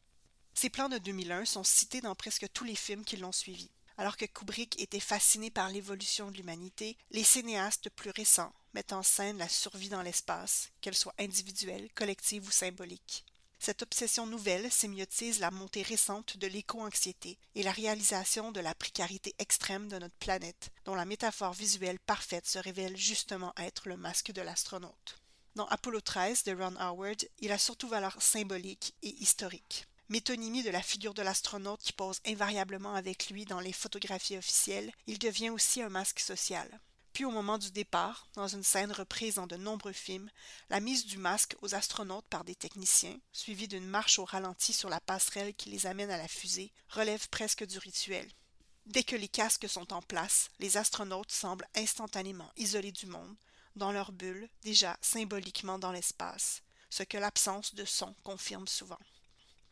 [SPEAKER 8] Ces plans de 2001 sont cités dans presque tous les films qui l'ont suivi. Alors que Kubrick était fasciné par l'évolution de l'humanité, les cinéastes plus récents mettent en scène la survie dans l'espace, qu'elle soit individuelle, collective ou symbolique. Cette obsession nouvelle sémiotise la montée récente de l'éco-anxiété et la réalisation de la précarité extrême de notre planète, dont la métaphore visuelle parfaite se révèle justement être le masque de l'astronaute. Dans Apollo 13 de Ron Howard, il a surtout valeur symbolique et historique. Métonymie de la figure de l'astronaute qui pose invariablement avec lui dans les photographies officielles, il devient aussi un masque social. Puis au moment du départ, dans une scène reprise dans de nombreux films, la mise du masque aux astronautes par des techniciens, suivie d'une marche au ralenti sur la passerelle qui les amène à la fusée, relève presque du rituel. Dès que les casques sont en place, les astronautes semblent instantanément isolés du monde, dans leur bulle, déjà symboliquement dans l'espace, ce que l'absence de son confirme souvent.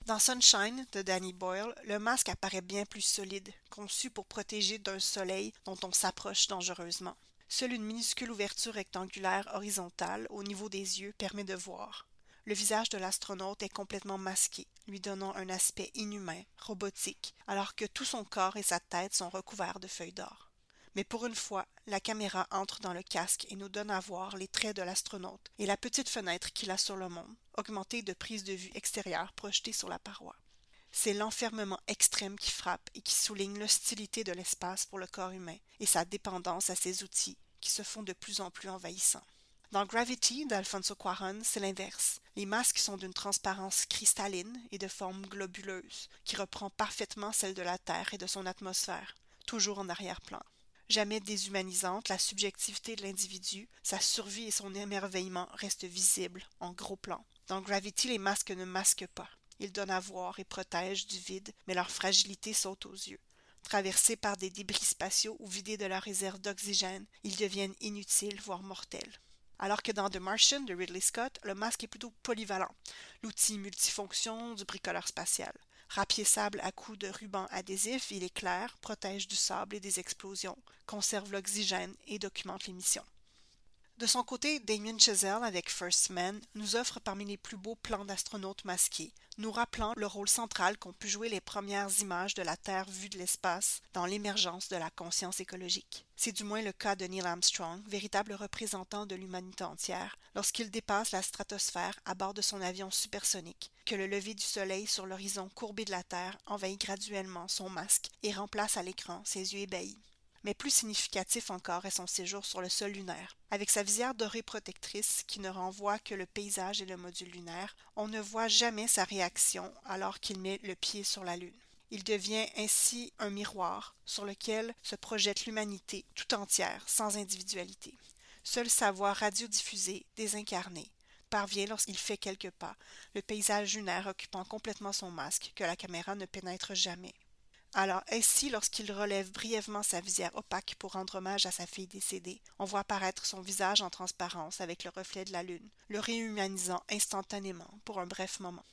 [SPEAKER 8] Dans Sunshine de Danny Boyle, le masque apparaît bien plus solide, conçu pour protéger d'un soleil dont on s'approche dangereusement. Seule une minuscule ouverture rectangulaire horizontale au niveau des yeux permet de voir. Le visage de l'astronaute est complètement masqué, lui donnant un aspect inhumain, robotique, alors que tout son corps et sa tête sont recouverts de feuilles d'or. Mais pour une fois, la caméra entre dans le casque et nous donne à voir les traits de l'astronaute et la petite fenêtre qu'il a sur le monde, augmentée de prises de vue extérieures projetées sur la paroi. C'est l'enfermement extrême qui frappe et qui souligne l'hostilité de l'espace pour le corps humain et sa dépendance à ses outils qui se font de plus en plus envahissants. Dans Gravity d'Alfonso Cuarón, c'est l'inverse. Les masques sont d'une transparence cristalline et de forme globuleuse, qui reprend parfaitement celle de la Terre et de son atmosphère, toujours en arrière-plan. Jamais déshumanisante, la subjectivité de l'individu, sa survie et son émerveillement restent visibles en gros plan. Dans Gravity, les masques ne masquent pas. Ils donnent à voir et protègent du vide, mais leur fragilité saute aux yeux. Traversés par des débris spatiaux ou vidés de leur réserve d'oxygène, ils deviennent inutiles, voire mortels. Alors que dans The Martian de Ridley Scott, le masque est plutôt polyvalent, l'outil multifonction du bricoleur spatial. Rapiessable à coups de ruban adhésif, il est clair, protège du sable et des explosions, conserve l'oxygène et documente les missions. De son côté, Damien Chazelle, avec First Man, nous offre parmi les plus beaux plans d'astronautes masqués, nous rappelant le rôle central qu'ont pu jouer les premières images de la Terre vue de l'espace dans l'émergence de la conscience écologique. C'est du moins le cas de Neil Armstrong, véritable représentant de l'humanité entière, lorsqu'il dépasse la stratosphère à bord de son avion supersonique, que le lever du soleil sur l'horizon courbé de la Terre envahit graduellement son masque et remplace à l'écran ses yeux ébahis mais plus significatif encore est son séjour sur le sol lunaire. Avec sa visière dorée protectrice qui ne renvoie que le paysage et le module lunaire, on ne voit jamais sa réaction alors qu'il met le pied sur la Lune. Il devient ainsi un miroir sur lequel se projette l'humanité tout entière, sans individualité. Seule sa voix radiodiffusée, désincarnée, parvient lorsqu'il fait quelques pas, le paysage lunaire occupant complètement son masque, que la caméra ne pénètre jamais. Alors ainsi, lorsqu'il relève brièvement sa visière opaque pour rendre hommage à sa fille décédée, on voit apparaître son visage en transparence avec le reflet de la lune, le réhumanisant instantanément pour un bref moment.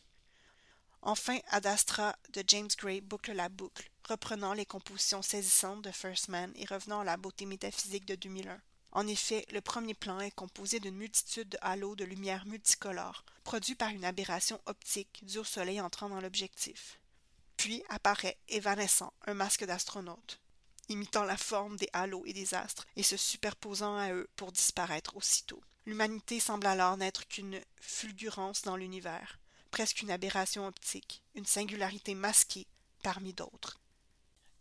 [SPEAKER 8] Enfin, Ad Astra de James Gray boucle la boucle, reprenant les compositions saisissantes de First Man et revenant à la beauté métaphysique de 2001. En effet, le premier plan est composé d'une multitude de halos de lumière multicolores, produits par une aberration optique due au soleil entrant dans l'objectif. Puis apparaît, évanescent, un masque d'astronaute, imitant la forme des halos et des astres et se superposant à eux pour disparaître aussitôt. L'humanité semble alors n'être qu'une fulgurance dans l'univers, presque une aberration optique, une singularité masquée parmi d'autres.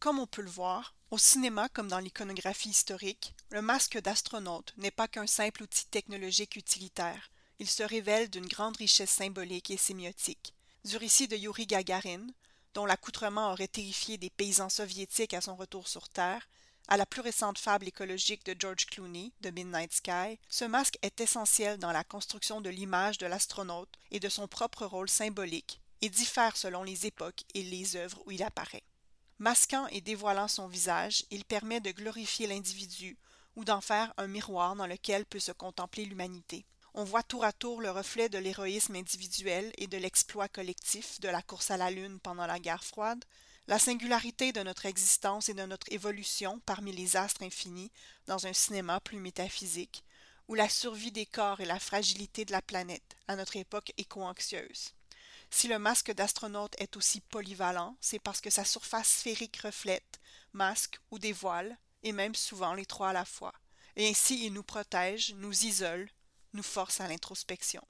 [SPEAKER 8] Comme on peut le voir, au cinéma comme dans l'iconographie historique, le masque d'astronaute n'est pas qu'un simple outil technologique utilitaire. Il se révèle d'une grande richesse symbolique et sémiotique. Du récit de Yuri Gagarin, dont l'accoutrement aurait terrifié des paysans soviétiques à son retour sur Terre, à la plus récente fable écologique de George Clooney, de Midnight Sky, ce masque est essentiel dans la construction de l'image de l'astronaute et de son propre rôle symbolique, et diffère selon les époques et les œuvres où il apparaît. Masquant et dévoilant son visage, il permet de glorifier l'individu ou d'en faire un miroir dans lequel peut se contempler l'humanité. On voit tour à tour le reflet de l'héroïsme individuel et de l'exploit collectif de la course à la Lune pendant la guerre froide, la singularité de notre existence et de notre évolution parmi les astres infinis dans un cinéma plus métaphysique, ou la survie des corps et la fragilité de la planète à notre époque éco-anxieuse. Si le masque d'astronaute est aussi polyvalent, c'est parce que sa surface sphérique reflète, masque ou dévoile, et même souvent les trois à la fois. Et ainsi il nous protège, nous isole, nous force à l'introspection.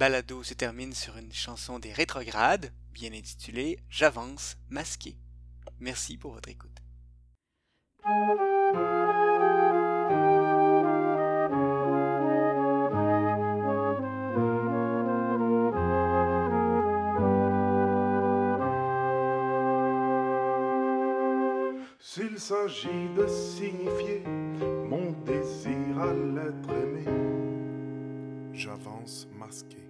[SPEAKER 2] Balado se termine sur une chanson des rétrogrades, bien intitulée J'avance masqué. Merci pour votre écoute.
[SPEAKER 9] S'il s'agit de signifier mon désir à l'être aimé, j'avance masqué.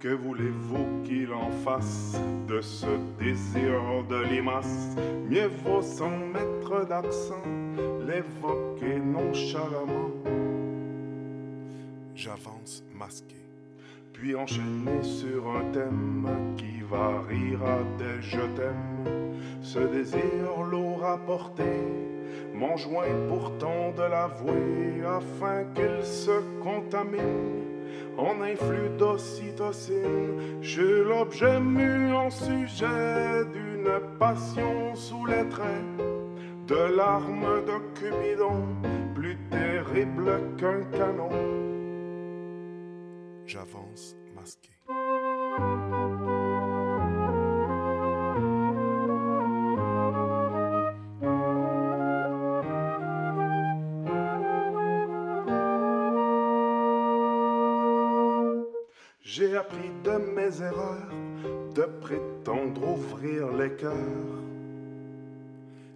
[SPEAKER 9] Que voulez-vous qu'il en fasse de ce désir de limace? Mieux vaut sans mettre d'accent, l'évoquer nonchalamment. J'avance masqué, puis enchaîner sur un thème qui variera des je t'aime. Ce désir lourd à porter, m'enjoint pourtant de l'avouer afin qu'il se contamine en influx d'ocytocine. Je l'objet mu en sujet d'une passion sous les traits de l'arme de Cupidon, plus terrible qu'un canon. J'avance J'ai appris de mes erreurs de prétendre ouvrir les cœurs.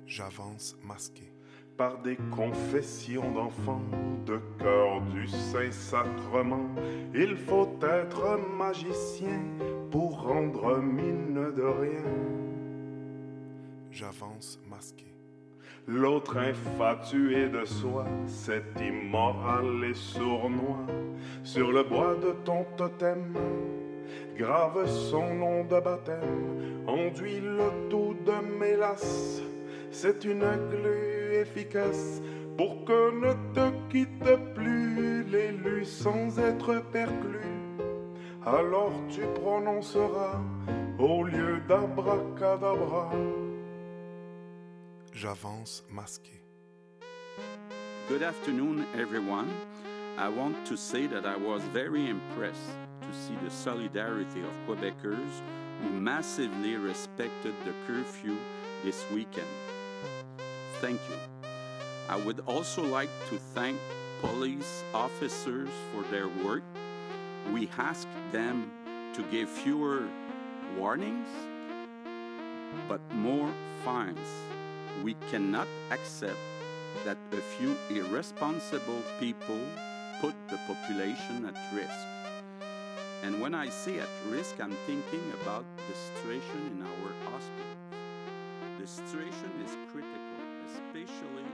[SPEAKER 9] J'avance masqué par des confessions d'enfants, de cœur du Saint-Sacrement. Il faut être magicien pour rendre mine de rien. J'avance masqué. L'autre infatué de soi, cet immoral et sournois, sur le bois de ton totem, grave son nom de baptême, enduit le tout de mélasse. C'est une glu efficace pour que ne te quitte plus l'élu sans être perclus. Alors tu prononceras au lieu d'abracadabra j'avance masqué.
[SPEAKER 10] good afternoon, everyone. I want to say that I was very impressed to see the solidarity of Quebecers who massively respected the curfew this weekend. Thank you. I would also like to thank police officers for their work. We asked them to give fewer warnings, but more fines. We cannot accept that a few irresponsible people put the population at risk. And when I say at risk, I'm thinking about the situation in our hospitals. The situation is critical, especially